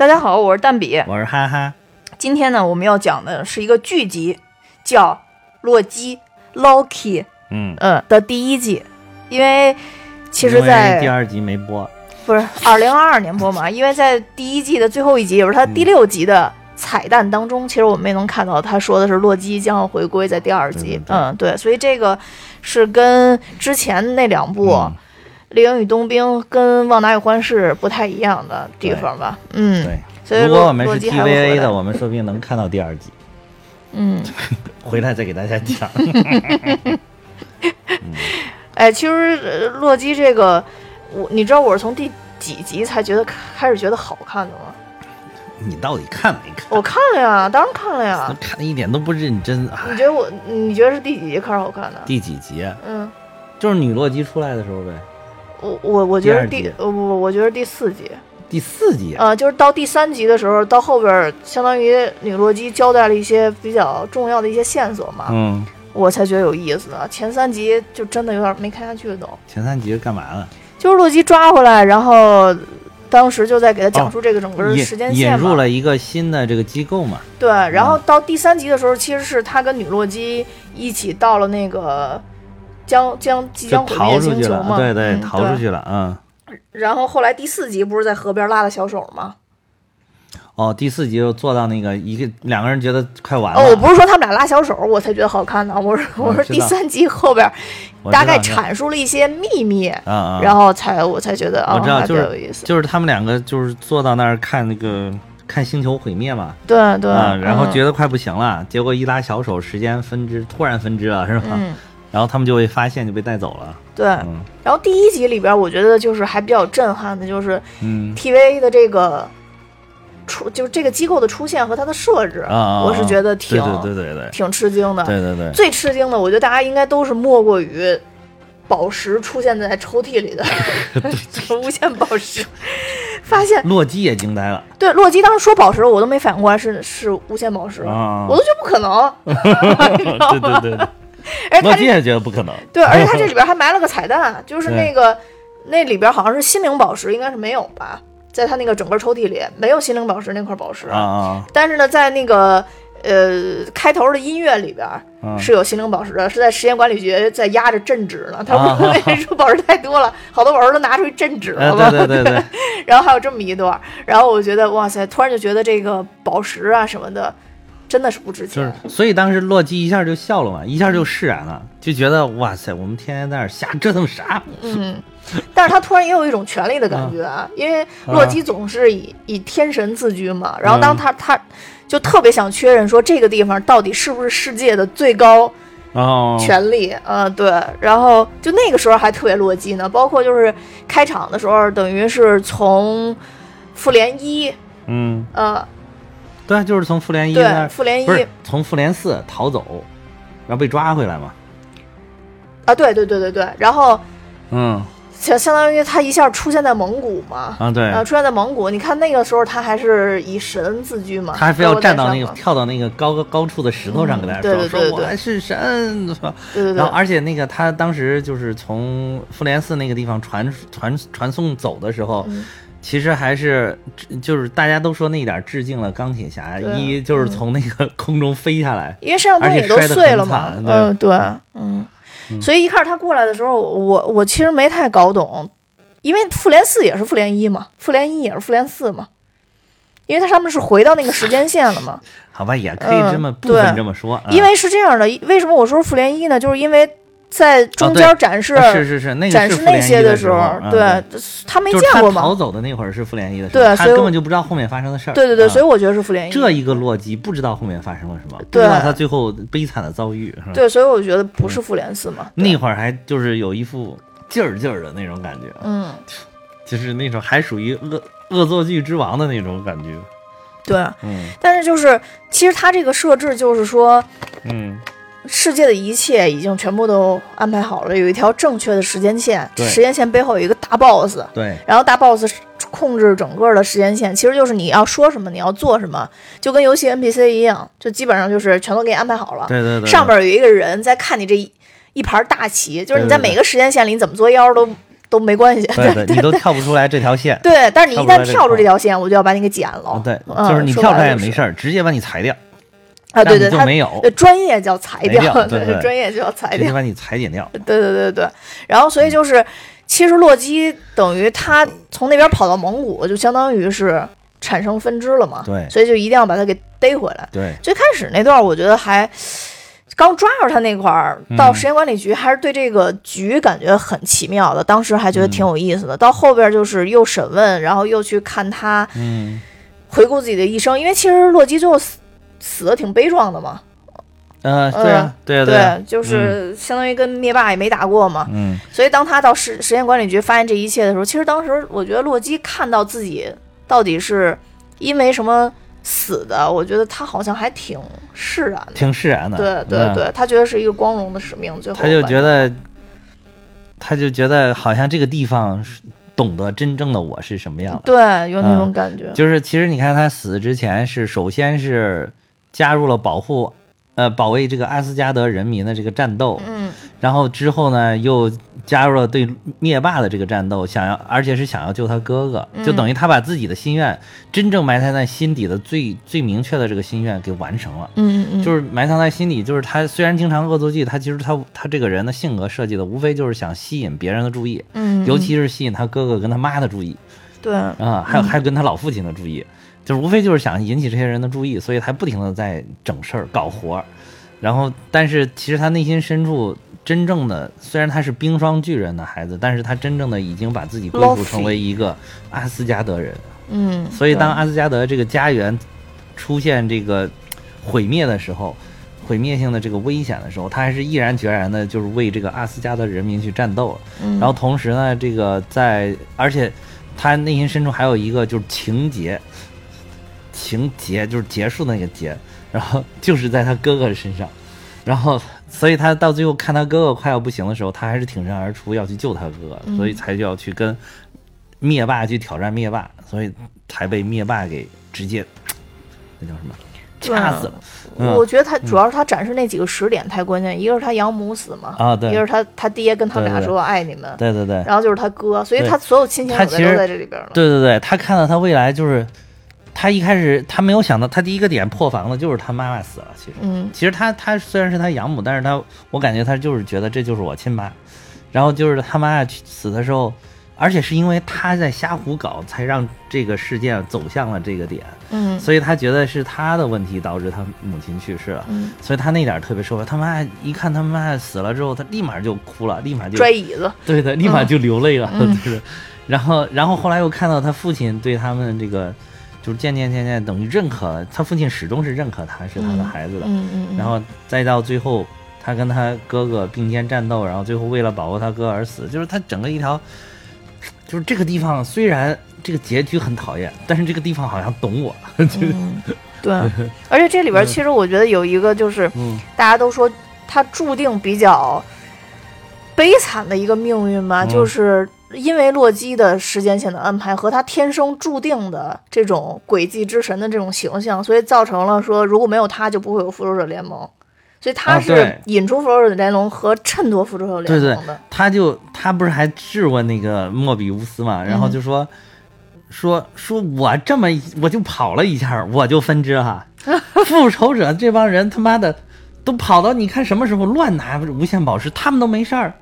大家好，我是蛋比。我是哈哈。今天呢，我们要讲的是一个剧集，叫《洛基》（Loki）。嗯嗯的第一季，因为其实，在第二集没播，不是二零二二年播嘛？因为在第一季的最后一集，也是它第六集的彩蛋当中，其实我们也能看到，他说的是洛基将要回归在第二集。嗯，对，所以这个是跟之前那两部《猎鹰与冬兵》跟《旺达与幻视》不太一样的地方吧？嗯，对。所以如果我们是 TVA 的，我们说不定能看到第二集。嗯，回来再给大家讲。哎，其实洛基这个，我你知道我是从第几集才觉得开始觉得好看的吗？你到底看没看？我看了呀，当然看了呀。看的一点都不认真。你觉得我？你觉得是第几集开始好看的？第几集？嗯，就是女洛基出来的时候呗。我我我觉得第我我觉得第四集。第四集啊，就是到第三集的时候，到后边相当于女洛基交代了一些比较重要的一些线索嘛。嗯。我才觉得有意思呢。前三集就真的有点没看下去都。前三集是干嘛了？就是洛基抓回来，然后当时就在给他讲述这个整个时间线嘛。引入了一个新的这个机构嘛。对，然后到第三集的时候，其实是他跟女洛基一起到了那个将将即将毁灭星球嘛。对对，逃出去了，嗯。然后后来第四集不是在河边拉了小手吗？哦，第四集就做到那个一个两个人觉得快完了。哦，我不是说他们俩拉小手我才觉得好看呢，我说我说第三集后边大概阐述了一些秘密，然后才我才觉得啊，我知道就是有意思，就是他们两个就是坐到那儿看那个看星球毁灭嘛。对对，然后觉得快不行了，结果一拉小手，时间分支突然分支了，是吧？嗯。然后他们就会发现，就被带走了。对，然后第一集里边，我觉得就是还比较震撼的，就是嗯，TVA 的这个出，就是这个机构的出现和它的设置，我是觉得挺对对对对，挺吃惊的。对对对，最吃惊的，我觉得大家应该都是莫过于宝石出现在抽屉里的 无限宝石，发现洛基也惊呆了。对，洛基当时说宝石，我都没反应过来是是无限宝石，我都觉得不可能。对对对对。而他也觉得不可能。对，而且他这 里边还埋了个彩蛋，就是那个那里边好像是心灵宝石，应该是没有吧？在他那个整个抽屉里没有心灵宝石那块宝石啊。但是呢，在那个呃开头的音乐里边是有心灵宝石的，是在实验管理局在压着镇纸呢。他们 说宝石太多了，好多宝石都拿出去镇纸了嘛。对对对。然后还有这么一段，然后我觉得哇塞，突然就觉得这个宝石啊什么的。真的是不值钱，就是所以当时洛基一下就笑了嘛，一下就释然了，就觉得哇塞，我们天天在那瞎折腾啥？嗯，但是他突然也有一种权力的感觉啊，因为洛基总是以以天神自居嘛，然后当他他就特别想确认说这个地方到底是不是世界的最高权力嗯？对，然后就那个时候还特别洛基呢，包括就是开场的时候，等于是从复联一，嗯呃。对，就是从复联一那复联一从复联四逃走，然后被抓回来嘛？啊，对对对对对，然后嗯，相相当于他一下出现在蒙古嘛？啊，对，出现在蒙古。你看那个时候他还是以神自居嘛？他还非要站到那个跳到那个高高高处的石头上跟大家说说我是神，对对对。然后而且那个他当时就是从复联四那个地方传传传送走的时候。其实还是就是大家都说那点致敬了钢铁侠一，就是从那个空中飞下来，因为身上东西都碎了嘛。嗯，对，嗯，所以一开始他过来的时候，我我其实没太搞懂，因为复联四也是复联一嘛，复联一也是复联四嘛，因为它上面是回到那个时间线了嘛。好吧，也可以这么部分这么说。因为是这样的，为什么我说复联一呢？就是因为。在中间展示是是是，那展示那些的时候，对他没见过嘛。逃走的那会儿是复联一的时候，对他根本就不知道后面发生的事儿。对对对，所以我觉得是复联一。这一个洛基不知道后面发生了什么，不知道他最后悲惨的遭遇。对，所以我觉得不是复联四嘛。那会儿还就是有一副劲儿劲儿的那种感觉，嗯，就是那种还属于恶恶作剧之王的那种感觉。对，嗯，但是就是其实他这个设置就是说，嗯。世界的一切已经全部都安排好了，有一条正确的时间线，时间线背后有一个大 boss，对，然后大 boss 控制整个的时间线，其实就是你要说什么，你要做什么，就跟游戏 NPC 一样，就基本上就是全都给你安排好了。对对对，上边有一个人在看你这一一盘大棋，就是你在每个时间线里你怎么作妖都都没关系。对 对，你都跳不出来这条线。对，但是你一旦跳出这这条线，我就要把你给剪了。对，嗯就是你跳出来也没事儿，直接把你裁掉，啊，对对，他没有对专业叫裁裁掉对对专业就叫裁掉。直接把你裁剪掉。对对对对，然后所以就是，其实洛基等于他从那边跑到蒙古，就相当于是产生分支了嘛。对所以就一定要把他给逮回来。对，最开始那段，我觉得还刚抓住他那块儿，嗯到时间管理局还是对这个局感觉很奇妙的，当时还觉得挺有意思的。到后边就是又审问，然后又去看他嗯回顾自己的一生，因为其实洛基最后死死的挺悲壮的嘛。呃，对啊，对啊对，啊，就是相当于跟灭霸也没打过嘛。嗯所以当他到实实验管理局发现这一切的时候，其实当时我觉得洛基看到自己到底是因为什么死的，我觉得他好像还挺释然的。挺释然的。对对嗯对，他觉得是一个光荣的使命。最后他就觉得，他就觉得好像这个地方懂得真正的我是什么样的。对有那种嗯感觉。就是其实你看他死之前是首先是加入了保护。呃，保卫这个阿斯加德人民的这个战斗，嗯。然后之后呢，又加入了对灭霸的这个战斗，想要，而且是想要救他哥哥，就等于他把自己的心愿，真正埋藏在心底的最最明确的这个心愿给完成了。嗯嗯，就是埋藏在心里，就是他虽然经常恶作剧，他其实他他这个人的性格设计的无非就是想吸引别人的注意，嗯，尤其是吸引他哥哥跟他妈的注意。对。啊，还有还有跟他老父亲的注意，就是无非就是想引起这些人的注意，所以他不停的在整事儿搞活儿，然后但是其实他内心深处真正的虽然他是冰霜巨人的孩子，但是他真正的已经把自己归属成为一个阿斯加德人，嗯，所以当阿斯加德这个家园出现这个毁灭的时候，毁灭性的这个危险的时候，他还是毅然决然的，就是为这个阿斯加德人民去战斗。嗯然后同时呢，这个在而且他内心深处还有一个就是情节，情节就是结束的那个结，然后就是在他哥哥身上，然后所以他到最后看他哥哥快要不行的时候，他还是挺身而出要去救他哥所以才就要去跟灭霸去挑战灭霸，所以才被灭霸给直接那叫什么掐死了。嗯我觉得他主要是他展示那几个时点太关键，一个是他养母死嘛，啊，对一个是他他爹跟他俩说我爱你们，对对对然后就是他哥，所以他所有亲情友都在这里边了。对对对，他看到他未来就是，他一开始他没有想到，他第一个点破防的就是他妈妈死了。其实，嗯。其实他他虽然是他养母，但是他我感觉他就是觉得这就是我亲妈，然后就是他妈去死的时候，而且是因为他在瞎胡搞，才让这个事件走向了这个点，嗯。所以他觉得是他的问题导致他母亲去世了。嗯，所以他那点儿特别受不了，他妈一看他妈死了之后，他立马就哭了，立马就摔椅子，对的，立马就流泪了，嗯。就是，然后，然后后来又看到他父亲对他们这个，就是渐渐渐渐等于认可了，他父亲始终是认可他是他的孩子的，嗯嗯，嗯。然后再到最后，他跟他哥哥并肩战斗，然后最后为了保护他哥而死，就是他整个一条，就是这个地方虽然这个结局很讨厌，但是这个地方好像懂我，就是，嗯，对，而且这里边其实我觉得有一个就是嗯。大家都说他注定比较悲惨的一个命运吧，嗯。就是因为洛基的时间线的安排和他天生注定的这种诡计之神的这种形象，所以造成了说如果没有他就不会有复仇者联盟。所以他是引出复仇者联盟和衬托复仇者联盟的。对，他就他不是还质问那个莫比乌斯嘛，然后就说、说说我这么我就跑了一下，我就分支哈，复仇者这帮人他妈的都跑到你看什么时候乱拿无限宝石，他们都没事儿。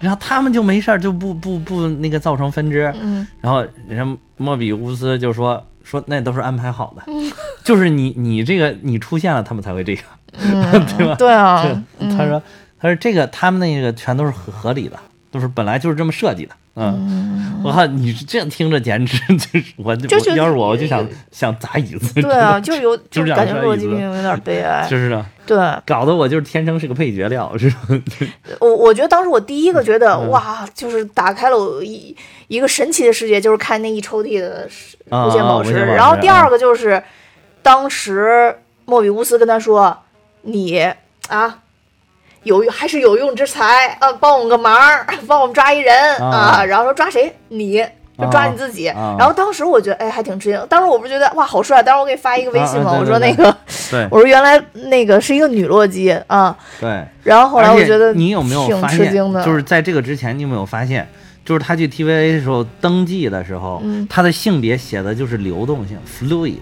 然后他们就没事儿，就不不不那个造成分支，嗯。然后人家莫比乌斯就说说那都是安排好的，就是你你这个你出现了，他们才会这样。嗯，对吧？对啊，他说他说这个他们那个全都是合合理的，都是本来就是这么设计的。嗯，我看，你这样听着简直就是我就就我要是我我就想想砸椅子。对啊，就有就就是感觉想说椅子洛基命运有点悲哀。就是啊，对，搞得我就是天生是个配角料，是吧？我我觉得当时我第一个觉得、嗯哇，就是打开了我一一个神奇的世界，就是看那一抽屉的。无限宝石然后第二个就是，当时莫比乌斯跟他说：“你啊，有还是有用之才啊，帮我们个忙儿，帮我们抓一人啊啊。然后说抓谁？你就抓你自己。啊然后当时我觉得，哎，还挺吃惊。当时我不是觉得哇，好帅。当时我给你发一个微信嘛，啊啊对我说那个，对 我说原来那个是一个女洛基啊。对。然后后来我觉得你有没有挺发现，吃惊的，就是在这个之前，你有没有发现，就是他去 TVA 的时候登记的时候，嗯他的性别写的就是流动性 fluid。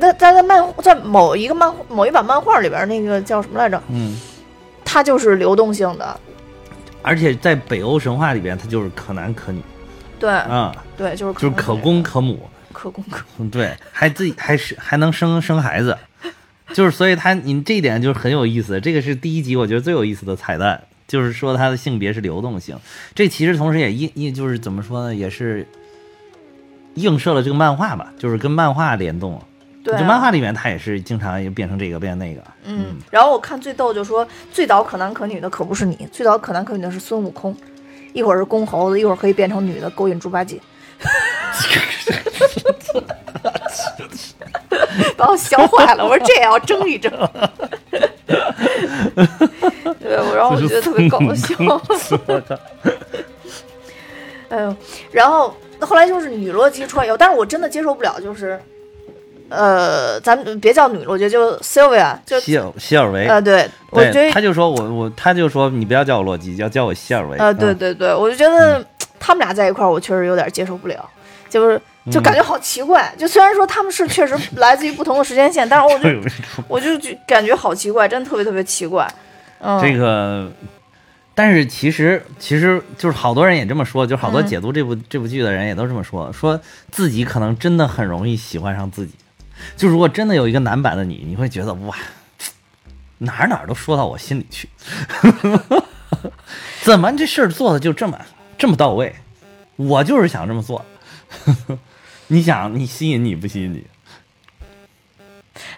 在在在漫在某一个漫某一版漫画里边，那个叫什么来着？嗯，它就是流动性的。而且在北欧神话里边，它就是可男可女。对、嗯、对，就是就是可公可母，可公可母，对，还自己还是还能生生孩子，就是所以他你这一点就是很有意思，这个是第一集我觉得最有意思的彩蛋，就是说他的性别是流动性，这其实同时也映映就是怎么说呢，也是映射了这个漫画吧，就是跟漫画联动。了。对、啊，就漫画里面他也是经常也变成这个变那个，嗯，然后我看最逗就说最早可男可女的可不是你，最早可男可女的是孙悟空，一会儿是公猴子，一会儿可以变成女的勾引猪八戒，把我笑坏了。我说这也要争一争。对，我然后我觉得特别搞笑。哎呦，然后后来就是女洛基出来以后，但是我真的接受不了，就是，呃，咱们别叫女了，我觉得，就 Sylvia，就希尔希尔维，呃，对，我觉，得他就说我我他就说你不要叫我洛基，要叫我希尔维，呃，对嗯。对对，我就觉得他们俩在一块儿，我确实有点接受不了，就是就感觉好奇怪。就虽然说他们是确实来自于不同的时间线，但是我就 我就就感觉好奇怪，真的特别特别奇怪。嗯，这个，但是其实其实就是好多人也这么说，就好多嗯。解读这部、这部剧的人也都这么说，说自己可能真的很容易喜欢上自己。就如果真的有一个男版的你，你会觉得哇，哪儿哪儿都说到我心里去，怎么这事儿做的就这么这么到位？我就是想这么做。你想，你吸引你不吸引你？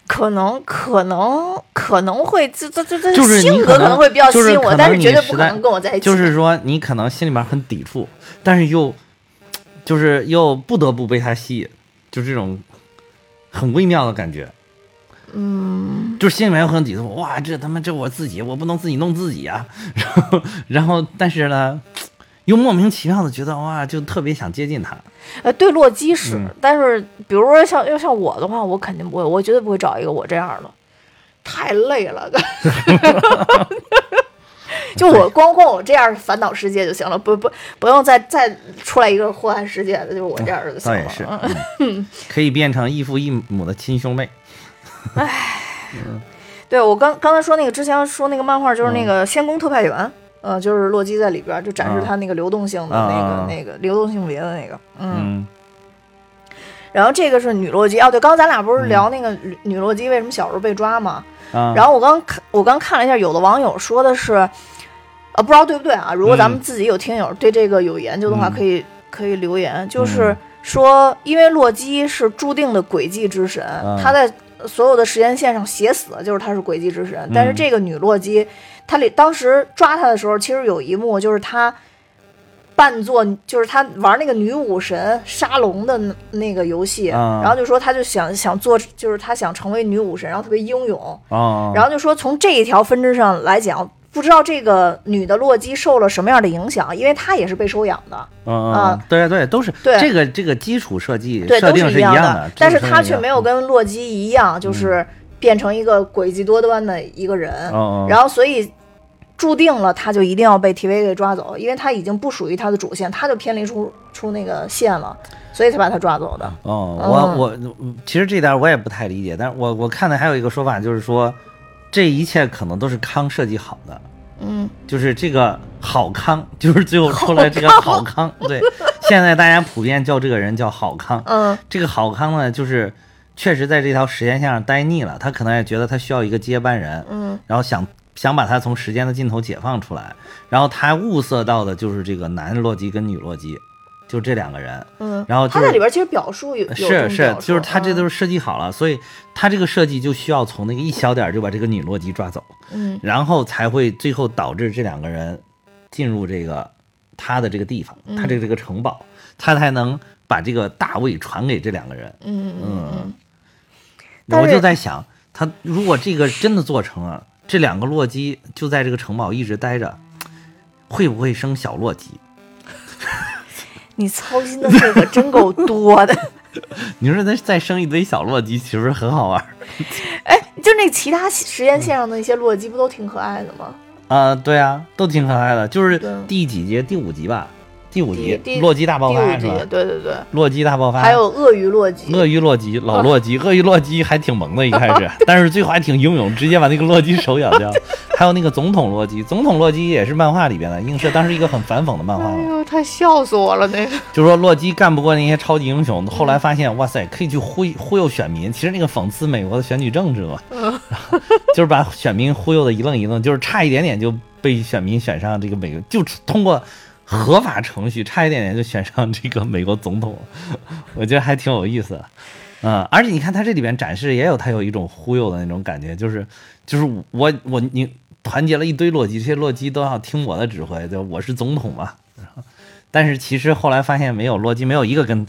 可能可能可能会这这这这性格可能能会比较吸引我，就是但是绝对不可能跟我在一起。就是说，你可能心里面很抵触，但是又，就是又不得不被他吸引，就这种很微妙的感觉。嗯，就是心里面有很抵触，哇，这他妈这我自己，我不能自己弄自己啊。然后，然后，但是呢，又莫名其妙的觉得哇，就特别想接近他。呃，对洛基是，嗯但是比如说像要像我的话，我肯定不会，我绝对不会找一个我这样的，太累了。就我光光我这样烦恼世界就行了，不不不用再再出来一个祸害世界的，就是我这样的就行了。倒也是，可以变成异父异母的亲兄妹。对我刚刚才说那个之前说那个漫画，就是嗯那个仙宫特派员，呃，就是洛基在里边就展示他那个流动性的那个、啊那个流动性别的那个，嗯。嗯然后这个是女洛基哦，对，刚刚咱俩不是聊那个女女洛基为什么小时候被抓吗？啊，然后我刚看我刚看了一下，有的网友说的是，呃，不知道对不对啊？如果咱们嗯。自己有听友对这个有研究的话，嗯。可以可以留言，就是说，因为洛基是注定的诡计之神，嗯他在所有的时间线上写死的就是他是诡计之神，但是嗯这个女洛基，她里当时抓他的时候，其实有一幕就是他。扮作就是他玩那个女武神沙龙的那那个游戏，啊然后就说他就想想做，就是他想成为女武神，然后特别英勇，哦，然后就说从这一条分支上来讲，不知道这个女的洛基受了什么样的影响，因为她也是被收养的，嗯对对，都是对。这个这个基础设计对，都设定是样的，但是她却没有跟洛基一样，就是变成一个诡计多端的一个人，然后所以注定了他就一定要被 TV 给抓走，因为他已经不属于他的主线，他就偏离出出那个线了，所以才把他抓走的。哦，嗯。我我嗯其实这点我也不太理解，但是我我看的还有一个说法，就是说这一切可能都是康设计好的，嗯，就是这个好康，就是最后出来这个好康，对，现在大家普遍叫这个人叫好康，嗯。这个好康呢，就是确实在这条时间线上待腻了，他可能也觉得他需要一个接班人，嗯。然后想想把他从时间的尽头解放出来，然后他物色到的就是这个男洛基跟女洛基，就这两个人，嗯，然后就是他在里边其实表述有是是就是他这都嗯是设计好了，所以他这个设计就需要从那个一小点就把这个女洛基抓走，嗯。然后才会最后导致这两个人进入这个他的这个地方，他这个这个城堡，他才能把这个大位传给这两个人。嗯嗯嗯，但我就在想，他如果这个真的做成了，这两个洛基就在这个城堡一直待着，会不会生小洛基？你操心的事可真够多的。你说再再生一堆小洛基，岂不是很好玩？哎，就那其他时间线上的那些洛基，不都挺可爱的吗？啊，对啊，都挺可爱的。就是第几集？第五集吧。第五集，洛基大爆发是吧？对对对，洛基大爆发，还有鳄鱼洛基，鳄鱼洛基，老洛基，鳄鱼洛基还挺萌的，一开始，但是最后还挺英勇，直接把那个洛基手咬掉。还有那个总统洛基，总统洛基也是漫画里边的，映射当时一个很反讽的漫画。哎呦，太笑死我了那个。就说洛基干不过那些超级英雄，后来发现，哇塞，可以去忽忽悠选民。其实那个讽刺美国的选举政治嘛，就是把选民忽悠的一愣一愣，就是差一点点就被选民选上这个美国，就通过。合法程序差一点点就选上这个美国总统，我觉得还挺有意思的，嗯，而且你看他这里边展示也有他有一种忽悠的那种感觉，就是就是我我你团结了一堆洛基，这些洛基都要听我的指挥，就我是总统嘛。但是其实后来发现没有洛基，没有一个跟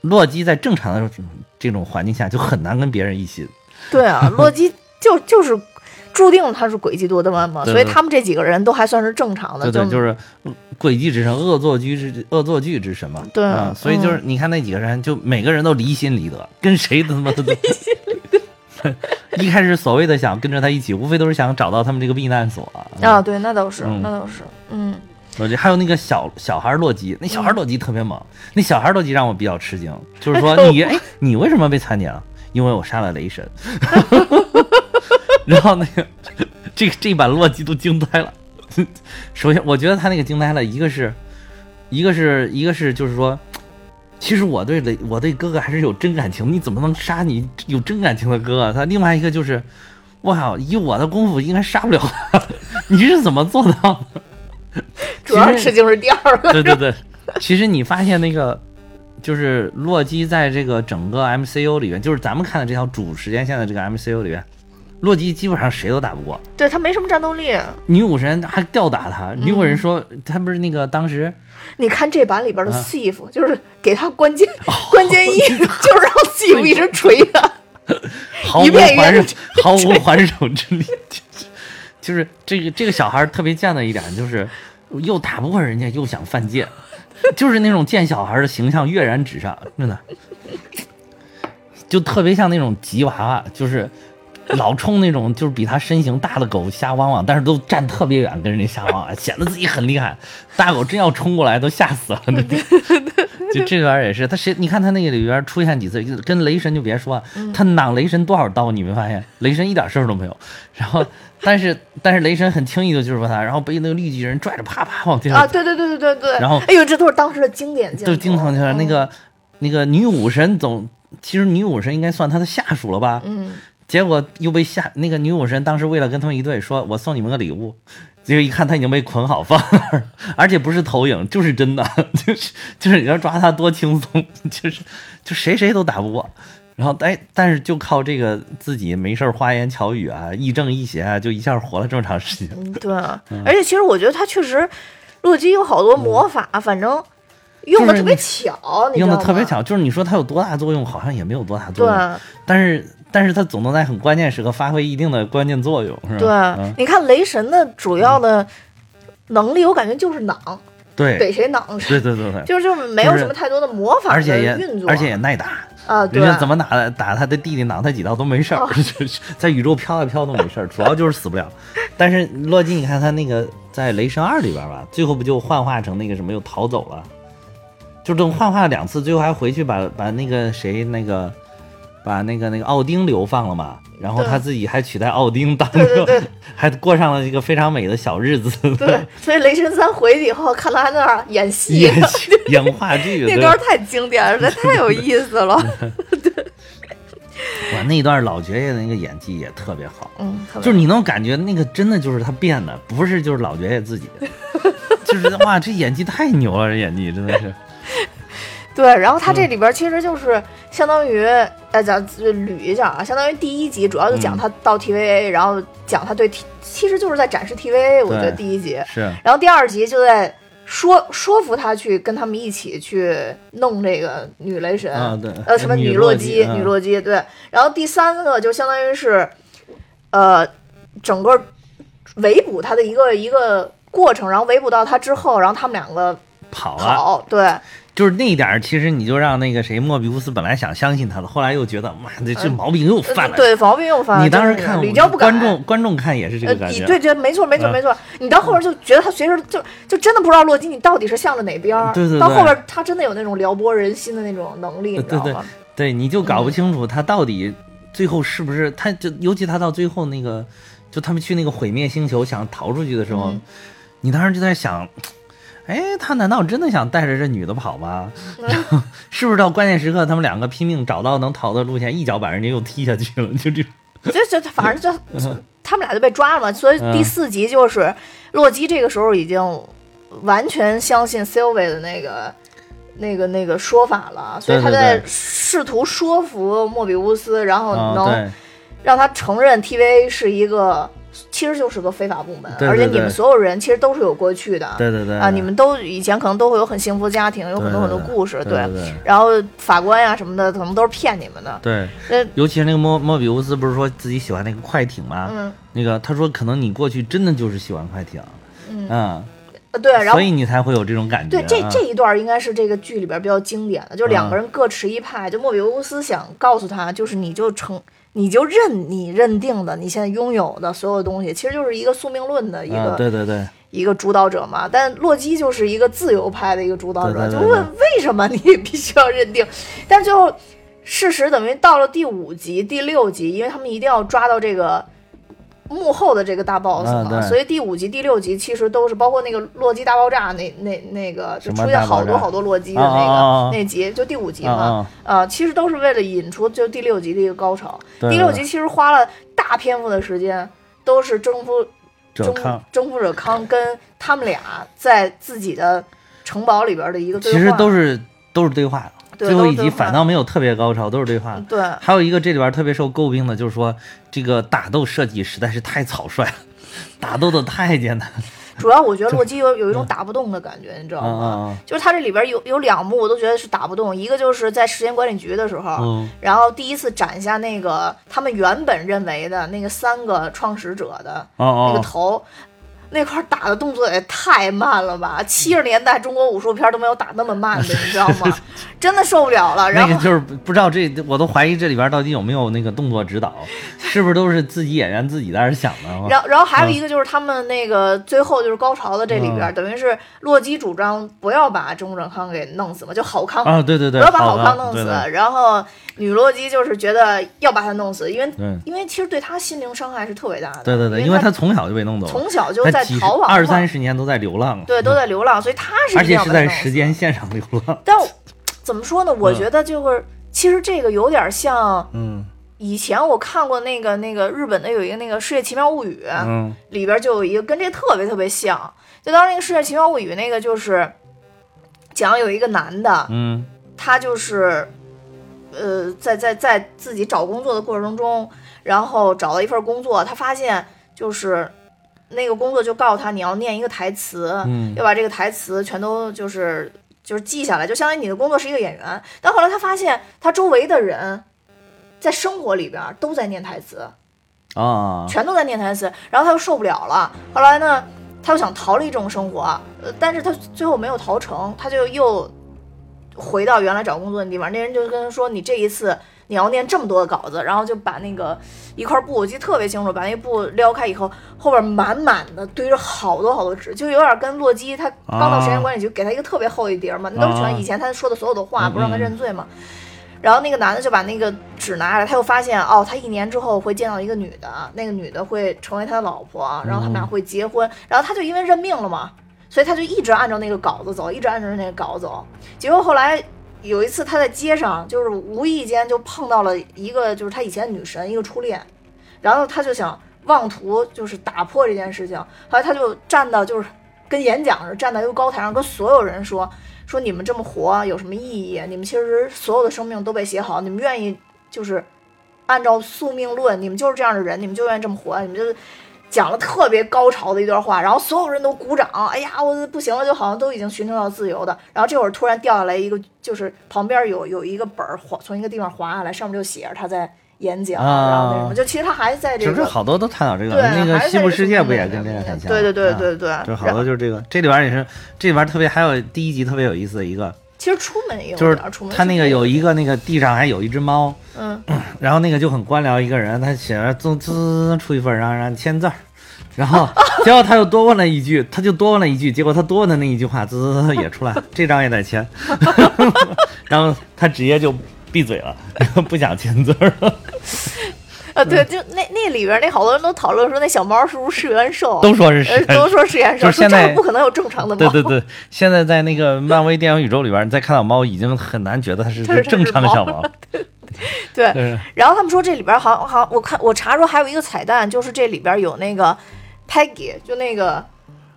洛基在正常的这种环境下就很难跟别人一起。对啊，洛基就就是。注定他是诡计多端嘛，所以他们这几个人都还算是正常的。对对，就是诡计之神、恶作剧之恶作剧之神嘛。对，所以就是你看那几个人，就每个人都离心离德，跟谁他妈的都。一开始所谓的想跟着他一起，无非都是想找到他们这个避难所啊。对，那倒是，那倒是，嗯。洛基还有那个小小孩洛基，那小孩洛基特别猛。那小孩洛基让我比较吃惊，就是说 你哎，你为什么被参见了？因为我杀了雷神。然后那个，这个这版洛基都惊呆了。首先，我觉得他那个惊呆了，一个是，一个是一个是，就是说，其实我对雷，我对哥哥还是有真感情。你怎么能杀你有真感情的哥哥？他另外一个就是，我靠，以我的功夫应该杀不了他。你是怎么做到的？主要事情是第二个。对对对，其实你发现那个，就是洛基在这个整个 MCU 里面，就是咱们看的这条主时间线的这个 MCU 里面。洛基基本上谁都打不过，对他没什么战斗力。女武神还吊打他，女武神说他不是那个当时，你看这版里边的 Sif，就是给他关键 关键一，就是让 Sif 一直锤他，毫无还手，毫无还手之力。就是这个这个小孩特别贱的一点，就是又打不过人家，又想犯贱，就是那种贱小孩的形象跃然纸上，真的，就特别像那种吉娃娃，就是。老冲那种就是比他身形大的狗瞎汪汪，但是都站特别远跟人家瞎汪汪，显得自己很厉害。大狗真要冲过来都吓死了。就这边也是，他谁？你看他那个里边出现几次，跟雷神就别说，他挡雷神多少刀，你没发现？雷神一点事儿都没有。然后，但是但是雷神很轻易的就是说他，然后被那个绿巨人拽着啪啪往地上啊！对对对对对对。然后，哎呦，这都是当时的经典镜头。就经常就是那个那个女武神总，其实女武神应该算他的下属了吧？嗯。结果又被吓，那个女武神当时为了跟他们一对，说我送你们个礼物，结果一看他已经被捆好放那儿，而且不是投影，就是真的，就是就是你要抓他多轻松，就是就谁谁都打不过，然后哎，但是就靠这个自己没事花言巧语啊，亦正亦邪啊，就一下活了这么长时间。对，啊而且其实我觉得他确实，洛基有好多魔法，反正用的特别巧，用的特别巧，就是你说他有多大作用，好像也没有多大作用，但是。但是他总能在很关键时刻发挥一定的关键作用，是吧？对，你看雷神的主要的能力，我感觉就是挡，对，给谁挡谁。对对对对，就是就没有什么太多的魔法，而且也运作，而且也耐打啊。人家怎么打打他的弟弟，挡他几刀都没事儿，在宇宙飘啊飘都没事儿，主要就是死不了。但是洛基，你看他那个在雷神二里边吧，最后不就幻化成那个什么又逃走了？就这种幻化了两次，最后还回去把把那个谁那个。把那个那个奥丁流放了嘛，然后他自己还取代奥丁当着，还过上了一个非常美的小日子。对，所以雷神三回去以后，看他在那儿演戏，演 演话剧，那段太经典了，这太有意思了。对，哇，那段老爵爷的那个演技也特别好，嗯，就是你能感觉那个真的就是他变的，不是就是老爵爷自己，就是哇，这演技太牛了，这演技真的是。对，然后他这里边其实就是相当于，呃，咱捋一下啊，相当于第一集主要就讲他到 TVA，然后讲他对 T，其实就是在展示 TVA。我觉得第一集是，然后第二集就在说说服他去跟他们一起去弄这个女雷神，啊、对呃，什么女洛基，女洛基，对。然后第三个就相当于是，呃，整个围捕他的一个一个过程，然后围捕到他之后，然后他们两个。跑，对，就是那一点儿，其实你就让那个谁莫比乌斯本来想相信他的，后来又觉得妈的这毛病又犯了。对，毛病又犯了。你当时看屡教不改，观众观众看也是这个感觉。对对，没错没错没错。你到后边就觉得他随时就就真的不知道洛基你到底是向着哪边。对对。到后边他真的有那种撩拨人心的那种能力，你知道吗？对，你就搞不清楚他到底最后是不是他，就尤其他到最后那个，就他们去那个毁灭星球想逃出去的时候，你当时就在想。哎，他难道真的想带着这女的跑吗？是不是到关键时刻，他们两个拼命找到能逃的路线，一脚把人家又踢下去了？就这，就就反正就他们俩就被抓了嘛。所以第四集就是洛基这个时候已经完全相信 Sylvie 的那个那个那个说法了，所以他在试图说服莫比乌斯，然后能让他承认 TVA 是一个。其实就是个非法部门，而且你们所有人其实都是有过去的，对对对啊，你们都以前可能都会有很幸福家庭，有很多很多故事，对。然后法官呀什么的，可能都是骗你们的。对，那尤其是那个莫莫比乌斯，不是说自己喜欢那个快艇吗？嗯。那个他说，可能你过去真的就是喜欢快艇。嗯。嗯。对，然后所以你才会有这种感觉。对，这这一段应该是这个剧里边比较经典的，就是两个人各持一派。就莫比乌斯想告诉他，就是你就成。你就认你认定的，你现在拥有的所有东西，其实就是一个宿命论的一个，对对对，一个主导者嘛。但洛基就是一个自由派的一个主导者，就问为什么你必须要认定？但是最后事实等于到了第五集、第六集，因为他们一定要抓到这个。幕后的这个大 boss 嘛，所以第五集、第六集其实都是包括那个洛基大爆炸那那那个就出现好多好多洛基的那个那集，就第五集嘛，啊，其实都是为了引出就第六集的一个高潮。第六集其实花了大篇幅的时间，都是征服征征服者康跟他们俩在自己的城堡里边的一个对话，其实都是都是对话。最后一集反倒没有特别高潮，都是对话。对，还有一个这里边特别受诟病的，就是说这个打斗设计实在是太草率了，打斗的太简单。主要我觉得洛基有有一种打不动的感觉，你知道吗？就是他这里边有有两幕我都觉得是打不动，一个就是在时间管理局的时候，然后第一次斩下那个他们原本认为的那个三个创始者的那个头。那块打的动作也太慢了吧！七十年代中国武术片都没有打那么慢的，你知道吗？真的受不了了。然后就是不知道这，我都怀疑这里边到底有没有那个动作指导，是不是都是自己演员自己在那想的？然后，然后还有一个就是他们那个最后就是高潮的这里边，等于是洛基主张不要把钟正康给弄死嘛，就好康啊，对对对，不要把好康弄死。然后女洛基就是觉得要把他弄死，因为因为其实对他心灵伤害是特别大的。对对对，因为他从小就被弄走，从小就在。逃亡二三十年都在流浪，对，都在流浪，所以他是而且是在时间线上流浪。但怎么说呢？我觉得就是，其实这个有点像，嗯，以前我看过那个那个日本的有一个那个《世界奇妙物语》，嗯，里边就有一个跟这个特别特别像。就当时那个《世界奇妙物语》那个就是讲有一个男的，嗯，他就是呃，在在在自己找工作的过程中，然后找到一份工作，他发现就是。那个工作就告诉他，你要念一个台词，要把这个台词全都就是就是记下来，就相当于你的工作是一个演员。但后来他发现，他周围的人在生活里边都在念台词，啊，全都在念台词。然后他又受不了了，后来呢，他又想逃离这种生活，呃，但是他最后没有逃成，他就又回到原来找工作的地方。那人就跟他说：“你这一次。”你要念这么多的稿子，然后就把那个一块布，我记得特别清楚，把那布撩开以后，后边满满的堆着好多好多纸，就有点跟洛基他刚到时间管理局给他一个特别厚一叠嘛，那都是全以前他说的所有的话，不让他认罪嘛。然后那个男的就把那个纸拿来，他又发现哦，他一年之后会见到一个女的，那个女的会成为他的老婆，然后他们俩会结婚，然后他就因为认命了嘛，所以他就一直按照那个稿子走，一直按照那个稿子走，结果后来。有一次，他在街上就是无意间就碰到了一个，就是他以前女神，一个初恋，然后他就想妄图就是打破这件事情，后来他就站到就是跟演讲似的，站在一个高台上跟所有人说 说你们这么活有什么意义？你们其实所有的生命都被写好，你们愿意就是按照宿命论，你们就是这样的人，你们就愿意这么活，你们就。讲了特别高潮的一段话，然后所有人都鼓掌。哎呀，我不行了，就好像都已经寻求到自由的。然后这会儿突然掉下来一个，就是旁边有有一个本儿滑，从一个地方滑下来，上面就写着他在演讲，然后那什么，就其实他还在这个，就是好多都探讨这个，对那个西部世界不也跟这个很像？对对对啊对对，就是好多就是这个，这里边也是，这里边特别还有第一集特别有意思的一个，其实出门也有就是他那个有一个那个地上还有一只猫，嗯。然后那个就很官僚一个人，他写着滋滋滋出一份，让让签字儿，然后 结果他又多问了一句，他就多问了一句，结果他多问的那一句话滋滋滋也出来，这张也得签 然后他直接就闭嘴了，不想签字啊对，就那那里边那好多人都讨论说那小猫是不是实验兽，都说是实验呃都说实验兽，说这就是现在个不可能有正常的猫，对对对，现在在那个漫威电影宇宙里边，你再看到猫，已经很难觉得它是正常的小猫。对对然后他们说这里边好像好像我看我查说还有一个彩蛋，就是这里边有那个 Peggy，就那个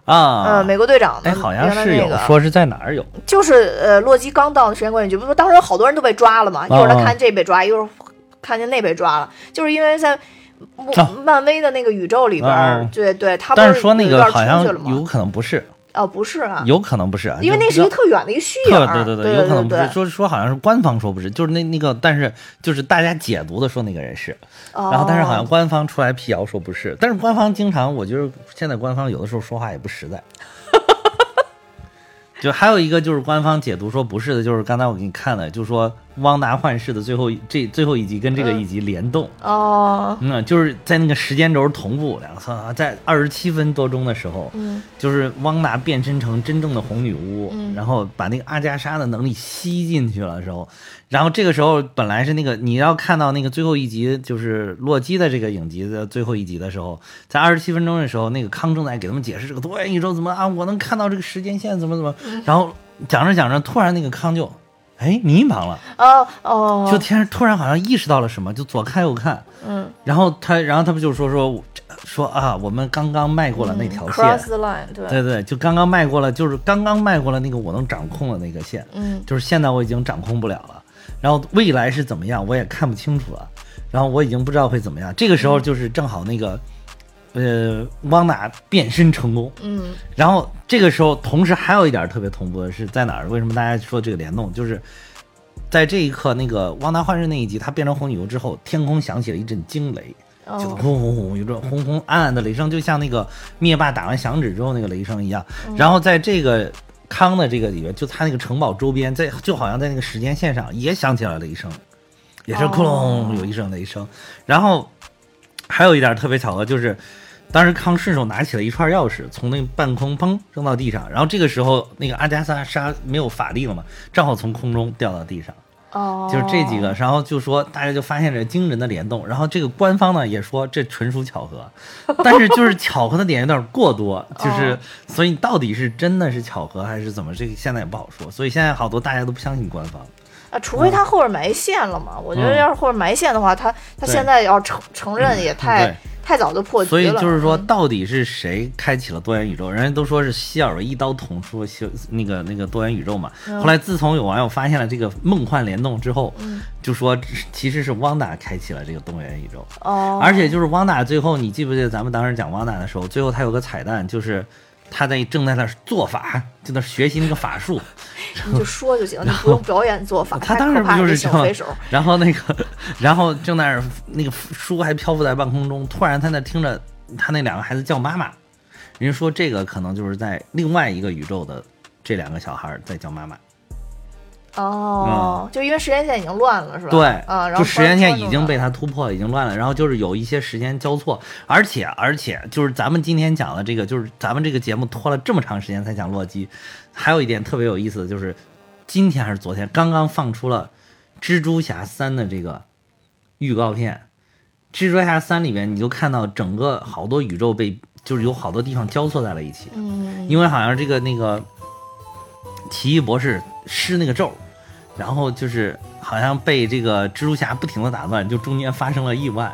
啊，呃美国队长的哎，好像是有那个说是在哪儿有，就是呃，洛基刚到的时间管理局，不是当时有好多人都被抓了嘛？一会儿他啊看这被抓，一会儿看见那被抓了，就是因为在漫威的那个宇宙里边对对，他不但是说那个好像有可能不是，哦，不是啊，有可能不是啊，因为那是一个特远的一个虚影特儿，对对有可能不是，对说说好像是官方说不是，就是那那个，但是就是大家解读的说那个人是，然后但是好像哦官方出来辟谣说不是，但是官方经常我觉得现在官方有的时候说话也不实在。就还有一个就是官方解读说不是的，就是刚才我给你看了，就说汪达幻视的最后一这最后一集跟这个一集联动，哦，嗯，就是在那个时间轴同步，两个啊，在二十七分多钟的时候，嗯，就是汪达变身成真正的红女巫，嗯。然后把那个阿加莎的能力吸进去了的时候，然后这个时候本来是那个你要看到那个最后一集，就是洛基的这个影集的最后一集的时候，在二十七分钟的时候，那个康正在给他们解释这个多元宇宙怎么啊，我能看到这个时间线怎么怎么，然后讲着讲着，突然那个康就哎迷茫了，哦哦，就突然突然好像意识到了什么，就左看右看。嗯。然后他，然后他不就说说说啊，我们刚刚迈过了那条线，，cross the line，对，对对，就刚刚迈过了，就是刚刚迈过了那个我能掌控的那个线，嗯。就是现在我已经掌控不了了，然后未来是怎么样我也看不清楚了，然后我已经不知道会怎么样。这个时候就是正好那个，呃，汪达变身成功，嗯然后这个时候同时还有一点特别同步的是在哪儿？为什么大家说这个联动？就是在这一刻，那个汪达幻视那一集，他变成红女巫之后，天空响起了一阵惊雷。就轰轰轰，有种轰轰暗暗的雷声，就像那个灭霸打完响指之后那个雷声一样。然后在这个康的这个里边，就他那个城堡周边，在就好像在那个时间线上也响起来了一声，也是哦咕隆有一声雷声。然后还有一点特别巧合，就是当时康顺手拿起了一串钥匙，从那个半空砰扔到地上。然后这个时候，那个阿加莎莎没有法力了嘛，正好从空中掉到地上。哦，就是这几个，然后就说大家就发现这惊人的联动，然后这个官方呢也说这纯属巧合，但是就是巧合的点有点过多，就是哦所以到底是真的是巧合还是怎么，这个现在也不好说，所以现在好多大家都不相信官方。啊，除非他后边埋线了嘛，我觉得嗯。要是后边埋线的话，他他现在要承承认也太对太早就破局了，所以就是说，嗯到底是谁开启了多元宇宙？人家都说是希尔一刀捅出修那个那个多元宇宙嘛。嗯后来自从有网友发现了这个梦幻联动之后，嗯就说其实是汪达开启了这个多元宇宙。哦，而且就是汪达最后，你记不记得咱们当时讲汪达的时候，最后他有个彩蛋，就是他在正在那儿做法，就在那学习那个法术。你就说就行，你不用表演做法，他当时不就是小飞手，然后那个，然后正在那儿那个书还漂浮在半空中，突然他那听着他那两个孩子叫妈妈，人家说这个可能就是在另外一个宇宙的这两个小孩在叫妈妈。哦，就因为时间线已经乱了，是吧？嗯对，啊，然后就时间线已经被他他突破了，已经乱了，然后就是有一些时间交错，而且而且就是咱们今天讲的这个，就是咱们这个节目拖了这么长时间才讲洛基，还有一点特别有意思的就是，今天还是昨天刚刚放出了蜘蛛侠三的这个预告片，蜘蛛侠三里面你就看到整个好多宇宙被就是有好多地方交错在了一起，嗯，因为好像这个那个奇异博士施那个咒，然后就是好像被这个蜘蛛侠不停的打乱，就中间发生了意外，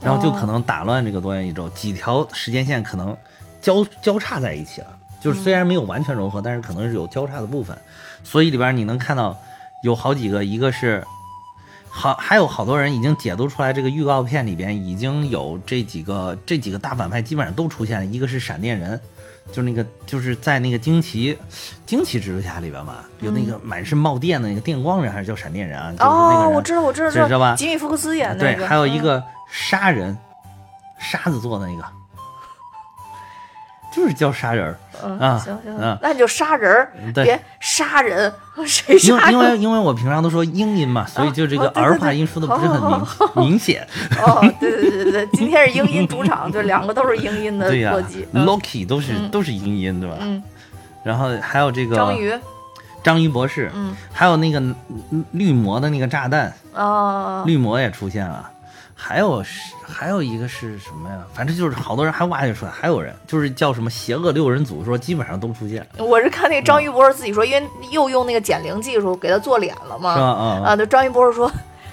然后就可能打乱这个多元宇宙，几条时间线可能交交叉在一起了，就是虽然没有完全融合，但是可能是有交叉的部分，所以里边你能看到有好几个，一个是。好，还有好多人已经解读出来，这个预告片里边已经有这几个这几个大反派基本上都出现了，一个是闪电人，就是那个就是在那个惊奇惊奇蜘蛛侠里边嘛，有那个满身冒电的那个电光人还是叫闪电人啊？就是那个哦，我知道，我知道，知道吧吉米·福克斯演那对，个，还有一嗯个杀人，沙子做的那个，就是叫杀人儿嗯，啊行行，嗯那你就杀人儿，对别杀人，谁因为因为？因为我平常都说英音嘛，所以就这个儿化音说的不是很明 明显。哦，对对对对对，今天是英音主场，就两个都是英音的对呀洛基。嗯，Loki 都是都是英音对吧？嗯，然后还有这个章鱼，章鱼博士，嗯还有那个嗯绿魔的那个炸弹，啊，绿魔也出现了。还有是还有一个是什么呀？反正就是好多人还挖掘出来，还有人就是叫什么邪恶六人组，说基本上都出现，我是看那个章鱼博士自己说，因为又用那个减龄技术给他做脸了嘛，是吧？啊、啊，对，章鱼博士说。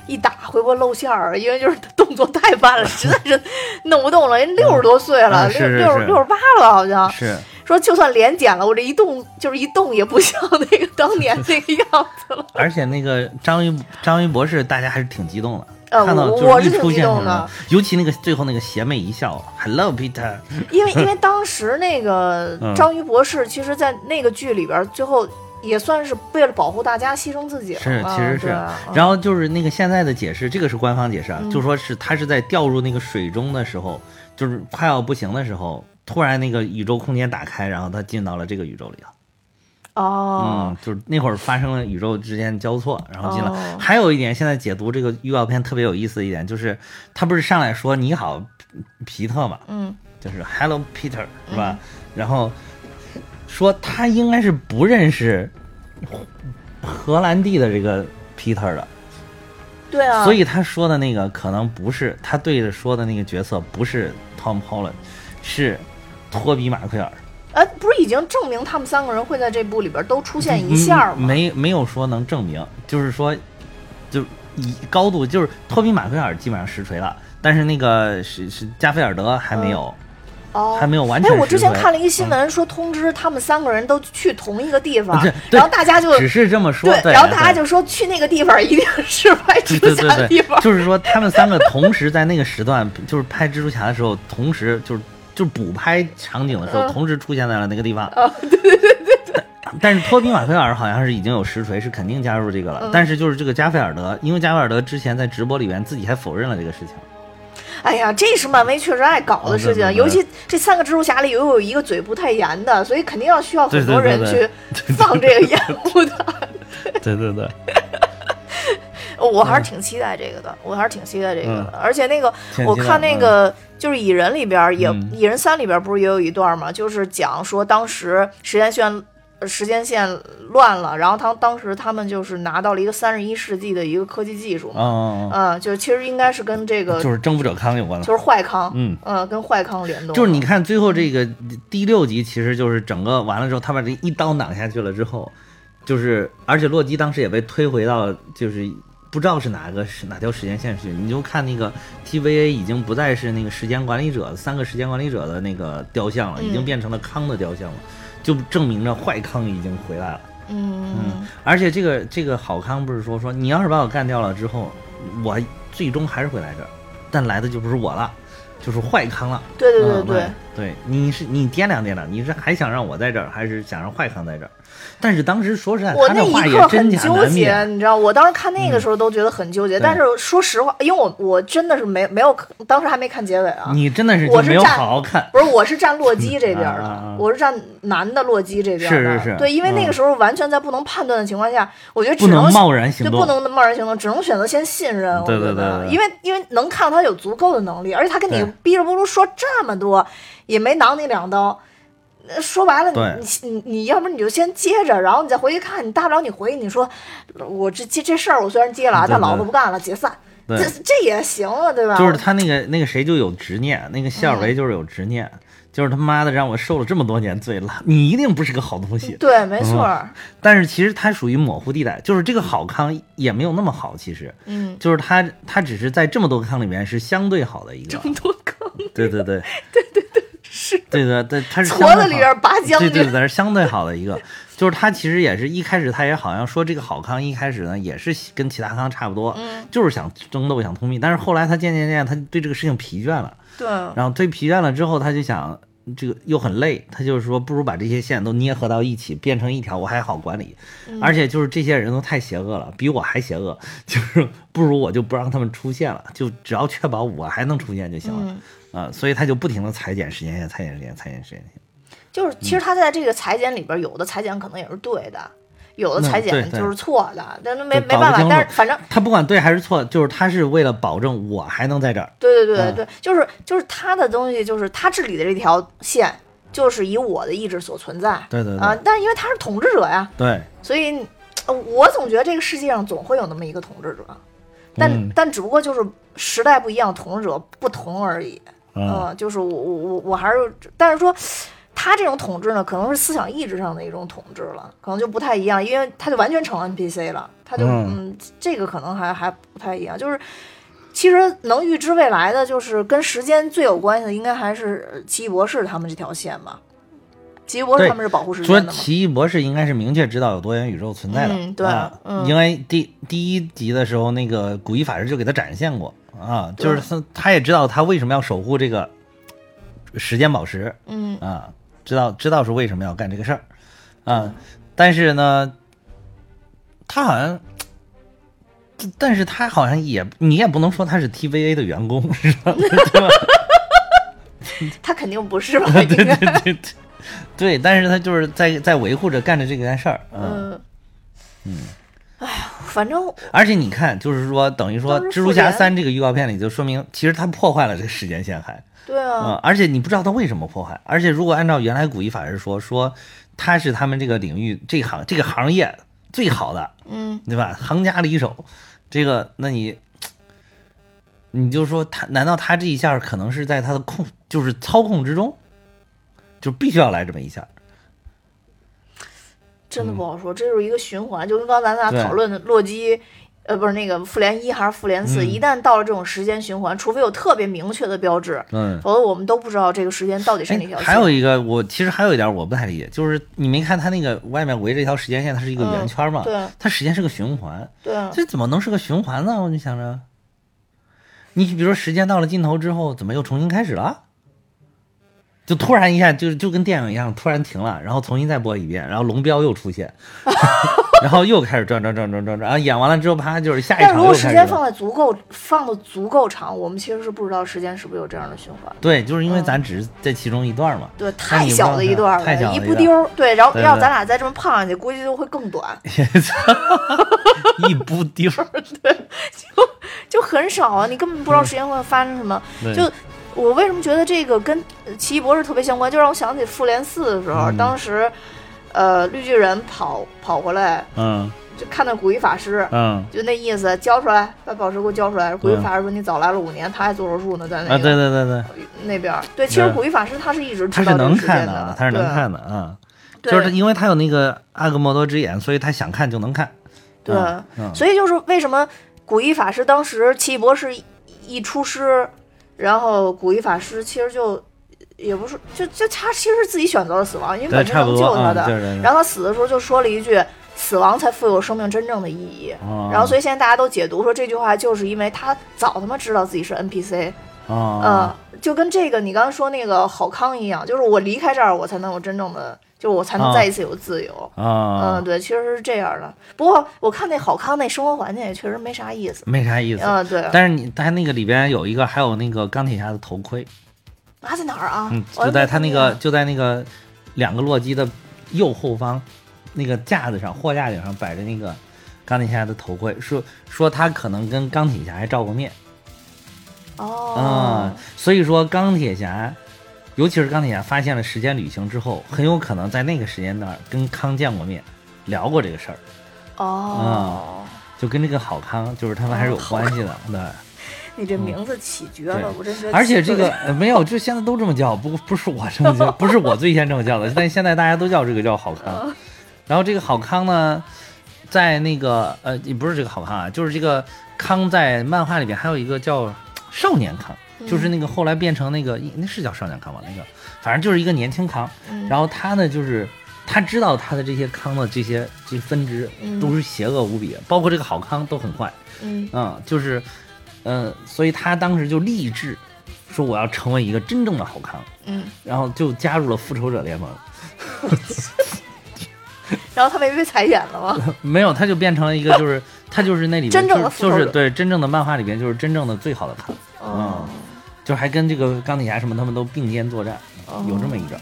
一打会不会露馅儿，因为就是动作太慢了，实在是弄不动了。人六十多岁了，六六是六十八了，好像是说就算脸减了，我这一动就是一动也不像那个当年那个样子了。而且那个章鱼章鱼博士，大家还是挺激动的。呃看到我就是一我是挺激动的，尤其那个最后那个邪魅一笑，Hello Peter，因为因为当时那个嗯章鱼博士，其实，在那个剧里边，最后也算是为了保护大家牺牲自己了。是啊其实是然后就是那个现在的解释，这个是官方解释啊，嗯就说是他是在掉入那个水中的时候，就是快要不行的时候，突然那个宇宙空间打开，然后他进到了这个宇宙里了。哦嗯，，就是那会儿发生了宇宙之间交错，然后进了。哦还有一点，现在解读这个预告片特别有意思的一点，就是他不是上来说你好，皮特嘛，嗯就是 Hello Peter 是吧？然后说他应该是不认识荷兰弟的这个 Peter 的，对啊，所以他说的那个可能不是他对着说的那个角色不是 Tom Holland，是托比马奎尔。呃，不是已经证明他们三个人会在这部里边都出现一下吗？嗯没没有说能证明，就是说，就以高度就是托比马奎尔基本上实锤了，但是那个是是加菲尔德还没有，哦，还没有完全哎，我之前看了一个新闻，说通知他们三个人都去同一个地方对，然后大家就只是这么说，对，然后大家就说去那个地方一定是拍蜘蛛侠的地方，，就是说他们三个同时在那个时段，就是拍蜘蛛侠的时候，同时就是就是补拍场景的时候，嗯同时出现在了那个地方。对对对对。但是托比马奎尔好像是已经有实锤，是肯定加入这个了。嗯但是就是这个加菲尔德，因为加菲尔德之前在直播里边自己还否认了这个事情。哎呀，这是漫威确实爱搞的事情，尤其这三个蜘蛛侠里又有一个嘴不太严的，所以肯定要需要很多人去放这个烟雾的。对 对对，我还是挺期待这个的，我还是挺期待这个的。而且那个，我看那个就是蚁人里边儿也，嗯蚁人三里边儿不是也有一段嘛，就是讲说当时时间线。呃时间线乱了，然后他当时他们就是拿到了一个三十一世纪的一个科技技术嘛，嗯，嗯，就是其实应该是跟这个就是征服者康有关的。就是坏康，嗯嗯，跟坏康联动，就是你看最后这个第六集，其实就是整个完了之后，他把这一刀挡下去了之后，就是而且洛基当时也被推回到就是不知道是哪个是哪条时间线去，你就看那个 TVA 已经不再是那个时间管理者三个时间管理者的那个雕像了，已经嗯变成了康的雕像了，就证明着坏康已经回来了。嗯，而且这个这个好康不是说说你要是把我干掉了之后，我最终还是会来这儿，但来的就不是我了，就是坏康了。对对对嗯对，对，你是你掂量掂量，你是还想让我在这儿，还是想让坏康在这儿？但是当时说实在，我那一刻很纠结，你知道，我当时看那个时候都觉得很纠结。对但是说实话，因为我我真的是没没有，当时还没看结尾啊。你真的是就没有我是站好好看，不是，我是站洛基这边的，我是站男的洛基这边的。是是是对，因为那个嗯时候完全在不能判断的情况下，我觉得只不能贸然行动。就不能贸然行动，只能选择先信任。我对觉得对对对因为因为能看到他有足够的能力，而且他跟你对哔哩咕噜说这么多，也没挠你两刀。呃说白了，你你你要不然你就先接着，然后你再回去看，你大不了你回去你说，我这这这事儿我虽然接了啊，但老子不干了，解散，这这也行啊，对吧？就是他那个那个谁就有执念，那个谢尔嗯维就是有执念，就是他妈的让我受了这么多年罪了，你一定不是个好东西。对，没错儿，但是其实他属于模糊地带，就是这个好康也没有那么好，其实嗯，就是他他只是在这么多个康里面是相对好的一个。多坑对对对 是。对的对，他是相矬对好子里边拔将军，对对对，是相对好的一个，就是他其实也是一开始他也好像说这个好康一开始呢也是跟其他康差不多，嗯就是想争斗想通秘，但是后来他渐渐渐他对这个事情疲倦了，对，然后对疲倦了之后他就想这个又很累，他就是说不如把这些线都捏合到一起，变成一条，我还好管理。而且就是这些人都太邪恶了，比我还邪恶，就是不如我就不让他们出现了，就只要确保我还能出现就行了啊。所以他就不停的裁剪时间线，裁剪时间，裁剪时间线。就是其实他在这个裁剪里边，有的裁剪可能也是对的。有的裁剪就是错的，但那没没办法，但是反正他不管对还是错，就是他是为了保证我还能在这儿。对对对对，就是就是他的东西，就是他治理的这条线，就是以我的意志所存在。对对啊，但是因为他是统治者呀，对，所以我总觉得这个世界上总会有那么一个统治者，但但只不过就是时代不一样，统治者不同而已。嗯，就是我我我我还是，但是说。他这种统治呢，可能是思想意志上的一种统治了，可能就不太一样，因为他就完全成 NPC 了，他就嗯，这个可能还还不太一样。就是其实能预知未来的，就是跟时间最有关系的，应该还是奇异博士他们这条线吧。奇异博士他们是保护时间的说奇异博士应该是明确知道有多元宇宙存在的，对，嗯因为第第一集的时候，那个古一法师就给他展现过啊，就是他他也知道他为什么要守护这个时间宝石，嗯。啊。知道知道是为什么要干这个事儿，啊，但是呢，他好像，但是他好像也，你也不能说他是 TVA 的员工，是吧？他肯定不是吧？对对对对，对，但是他就是在在维护着干着这件事儿，嗯。嗯，哎呀，反正，而且你看，就是说，等于说，蜘蛛侠三这个预告片里就说明，其实他破坏了这个时间线，还。对啊，而且你不知道他为什么破坏。而且如果按照原来古一法师说，说他是他们这个领域这行这个行业最好的，嗯，对吧？行家里手，这个那你，你就说他难道他这一下可能是在他的控就是操控之中，就必须要来这么一下？真的不好说，这就是一个循环，就跟刚才咱俩讨论的洛基。呃，不是那个复联一还是复联四？一旦到了这种时间循环，除非有特别明确的标志，嗯，否则我们都不知道这个时间到底是哪条线。还有一个，我其实还有一点我不太理解，就是你没看它那个外面围着一条时间线，它是一个圆圈嘛？对，它时间是个循环，对，这怎么能是个循环呢？我就想着，你比如说时间到了尽头之后，怎么又重新开始了？就突然一下，就是就跟电影一样，突然停了，然后重新再播一遍，然后龙标又出现。然后又开始转转转转转转，然后演完了之后，啪就是下一场。但如果时间放的足够放的足够长，我们其实是不知道时间是不是有这样的循环。对，就是因为咱只是在其中一段嘛。对，太小的一段了，一不丢。对，然后要咱俩再这么胖上去，估计就会更短。一不丢，对，就就很少啊，你根本不知道时间会发生什么。就我为什么觉得这个跟奇异博士特别相关，就让我想起复联四的时候，当时。呃，绿巨人跑跑回来，嗯，就看到古一法师，嗯，就那意思，交出来，把宝石给我交出来。古一法师说：“你早来了五年，他还做手术呢，在那。”啊，对对对对，那边对，其实古一法师他是一直他是能看的，他是能看的啊，就是因为他有那个阿格莫多之眼，所以他想看就能看。对，所以就是为什么古一法师当时奇异博士一出师，然后古一法师其实就。也不是，就就他其实是自己选择了死亡，因为本身能救他的。然后他死的时候就说了一句：“死亡才富有生命真正的意义。”然后所以现在大家都解读说这句话就是因为他早他妈知道自己是 NPC，嗯，就跟这个你刚刚说那个郝康一样，就是我离开这儿，我才能有真正的，就我才能再一次有自由啊。嗯，对，其实是这样的。不过我看那好康那生活环境也确实没啥意思，没啥意思。嗯，对。但是你他那个里边有一个，还有那个钢铁侠的头盔。啊，在哪儿啊？嗯，就在他那个，就在那个两个洛基的右后方，那个架子上，货架顶上摆着那个钢铁侠的头盔，说说他可能跟钢铁侠还照过面。哦，嗯，所以说钢铁侠，尤其是钢铁侠发现了时间旅行之后，很有可能在那个时间段跟康见过面，聊过这个事儿。哦，就跟这个好康，就是他们还是有关系的，对。你这名字起绝了，我真是。而且这个没有，就现在都这么叫，不不是我这么叫，不是我 最先这么叫的，但现在大家都叫这个叫好康。然后这个好康呢，在那个呃，也不是这个好康啊，就是这个康在漫画里边还有一个叫少年康，就是那个后来变成那个那是叫少年康吧？那个反正就是一个年轻康。然后他呢，就是他知道他的这些康的这些这些分支都是邪恶无比，包括这个好康都很坏。嗯，嗯，就是。嗯，所以他当时就立志，说我要成为一个真正的好康，嗯，然后就加入了复仇者联盟。然后他没被裁剪了吗？没有，他就变成了一个，就是他就是那里面真正的就就是对真正的漫画里边就是真正的最好的康，就还跟这个钢铁侠什么他们都并肩作战，哦。有这么一个，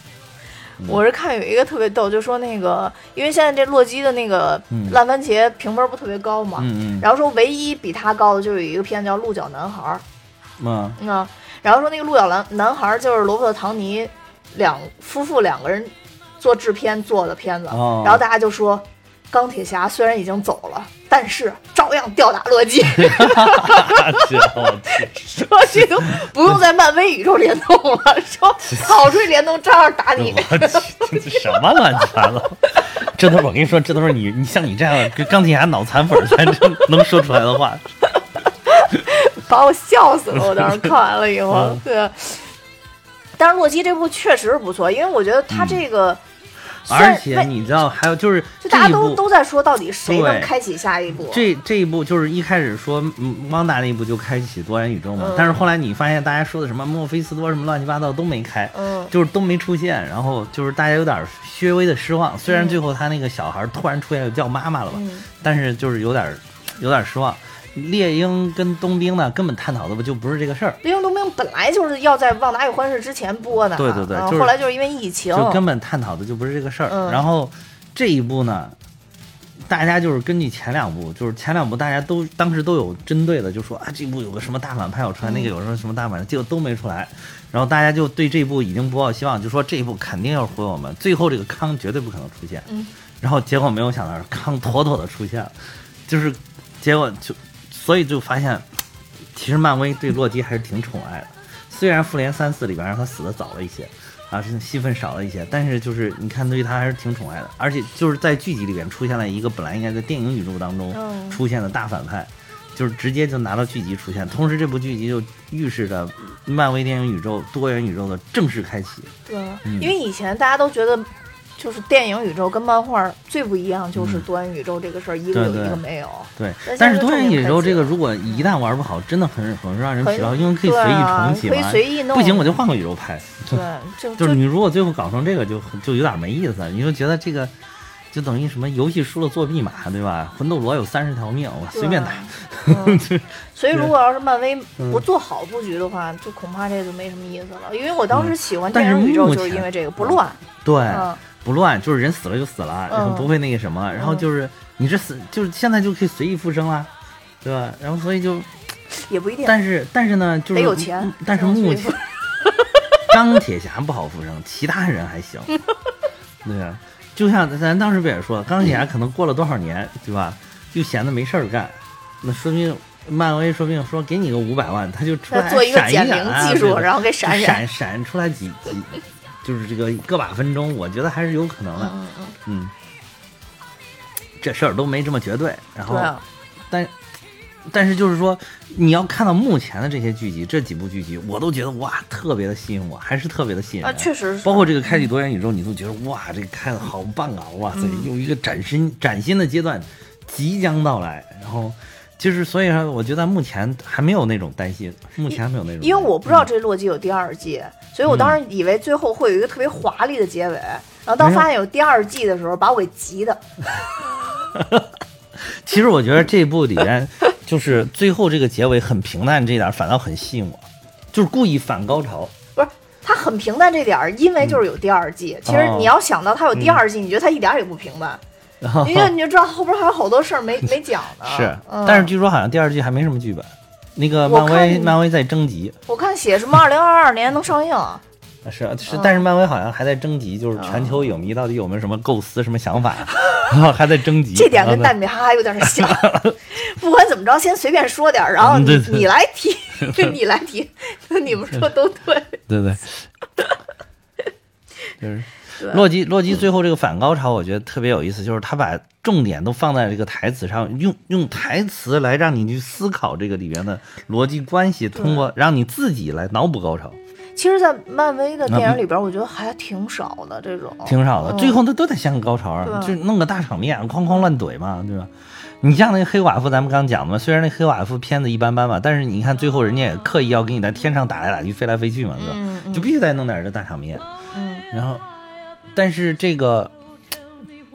我是看有一个特别逗，就说那个，因为现在这洛基的那个嗯。烂番茄评分不特别高嘛，嗯然后说唯一比他高的就有一个片子叫《鹿角男孩》儿，嗯。然后说那个鹿角男男孩儿就是罗伯特唐尼两夫妇两个人做制片做的片子，哦。然后大家就说钢铁侠虽然已经走了，但是照样吊打洛基，这 我去，说这都不用在漫威宇宙联动了，说跑出去联动照样打你。这什么乱七八糟？这都是我跟你说，这都是你你像你这样跟钢铁侠脑残粉才能能说出来的话。把我笑死了！我当时看完了以后，嗯对。但是洛基这部确实是不错，因为我觉得他这个，而且你知道，还有就是就大家都都在说，到底谁能开启下一步？这这一步就是一开始说嗯汪达那一步就开启多元宇宙嘛，嗯但是后来你发现大家说的什么墨菲斯多什么乱七八糟都没开，嗯就是都没出现，然后就是大家有点略微的失望。虽然最后他那个小孩突然出现叫妈妈了吧，嗯但是就是有点有点失望。猎鹰跟冬兵呢，根本探讨的不就不是这个事儿，猎鹰冬兵本来就是要在《旺达与幻视》之前播的，对对对嗯就是后来就是因为疫情，就根本探讨的就不是这个事儿。嗯然后这一部呢，大家就是根据前两部，就是前两部大家都当时都有针对的，就说啊这部有个什么大反派要出来，那个有什么什么大反派，结果都没出来。然后大家就对这部已经不抱希望，就说这一部肯定要毁我们，最后这个康绝对不可能出现。嗯然后结果没有想到康妥妥的出现了，就是结果就所以就发现，其实漫威对洛基还是挺宠爱的。虽然复联三四里边让他死的早了一些，啊，是戏份少了一些，但是就是你看对他还是挺宠爱的，而且就是在剧集里边出现了一个本来应该在电影宇宙当中嗯出现的大反派，就是直接就拿到剧集出现。同时，这部剧集就预示着漫威电影宇宙多元宇宙的正式开启。对，嗯因为以前大家都觉得。就是电影宇宙跟漫画最不一样，就是多元宇宙这个事儿，一个有一个没有。对但，是多元宇宙这个如果一旦玩不好，真的很很让人疲劳，因为可以随意啊可以重启嘛。随意弄不行我就换个宇宙拍。对，就就是你如果最后搞成这个就，就有点没意思。你就觉得这个，就等于什么游戏输了作弊码，对吧？魂斗罗有三十条命，我随便打。嗯所以如果要是漫威嗯不做好布局的话，就恐怕这就没什么意思了。因为我当时喜欢电影宇宙就是因为这个不乱，对，嗯，不乱，就是人死了就死了，然后嗯不会那个什么，然后就是你这死，就是现在就可以随意复生了，对吧？然后所以就，也不一定。但是但是呢，就是得有钱嗯但是目前钢铁侠不好复生，其他人还行。对啊，就像咱当时不也说了，钢铁侠可能过了多少年，对吧？就闲的没事儿干，那说明漫威说不定说给你个五百万，他就出来再做一个闪然后给闪闪闪出来几几，就是这个个把分钟，我觉得还是有可能的。嗯嗯，嗯，这事儿都没这么绝对。然后，啊，但但是就是说，你要看到目前的这些剧集，这几部剧集，我都觉得哇，特别的吸引我，还是特别的吸引人。啊，确实是。包括这个开启多元宇宙，你都觉得哇，这个开的好棒啊！哇塞，嗯有一个崭新崭新的阶段即将到来。然后就是，所以说，我觉得目前还没有那种担心，目前还没有那种。因为我不知道这洛基有第二季，所以我当时以为最后会有一个特别华丽的结尾，然后当发现有第二季的时候，把我给急的。其实我觉得这部里边，就是最后这个结尾很平淡，这一点反倒很吸引我，就是故意反高潮。不是，它很平淡这点儿，因为就是有第二季。其实哦你要想到它有第二季，你觉得它一点儿也不平淡，然后因为你就知道后边还有好多事儿没没讲呢。是，嗯、但是据说好像第二季还没什么剧本，那个漫威漫威在征集。我看写什么二零二二年能上映，啊是是嗯，但是漫威好像还在征集，就是全球影迷到底有没有什么构思、什么想法，然 后还在征集。这点跟然后大米哈哈有点像。不管怎么着，先随便说点，然后你你来提，你来提，你们说都对。对对，就是对洛基洛基最后这个反高潮，我觉得特别有意思，就是他把重点都放在这个台词上，用用台词来让你去思考这个里面的逻辑关系，通过让你自己来脑补高潮。其实，在漫威的电影里边，我觉得还挺少的这种，挺少的。最后他都得像个高潮，就弄个大场面，哐哐乱怼嘛，对吧？你像那个黑寡妇，咱们刚讲嘛，虽然那黑寡妇片子一般般吧，但是你看最后人家也刻意要给你在天上打来打去、飞来飞去嘛，对吧？就必须得弄点这大场面。嗯。然后，但是这个，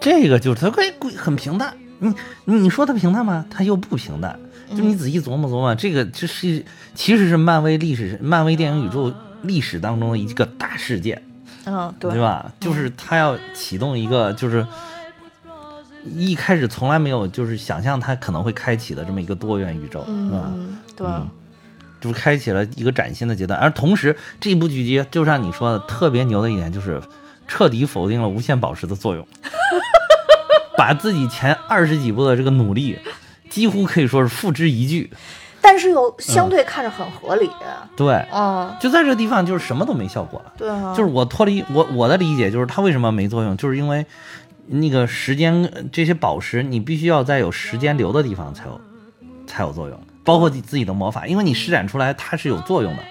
这个就是它会很平淡。你你说它平淡吗？它又不平淡。就你仔细琢磨琢磨，这个这是其实是漫威历史、漫威电影宇宙历史当中的一个大事件。嗯，对。对吧？就是他要启动一个，就是。一开始从来没有就是想象它可能会开启的这么一个多元宇宙，是吧？对，就是开启了一个崭新的阶段。而同时，这部剧集就像你说的，特别牛的一点就是彻底否定了无限宝石的作用，把自己前二十几部的这个努力几乎可以说是付之一炬。但是又相对看着很合理。对，嗯，就在这个地方就是什么都没效果了。对啊，就是我脱离我我的理解就是它为什么没作用，就是因为。那个时间，这些宝石你必须要在有时间流的地方才有，才有作用。包括你自己的魔法，因为你施展出来它是有作用的。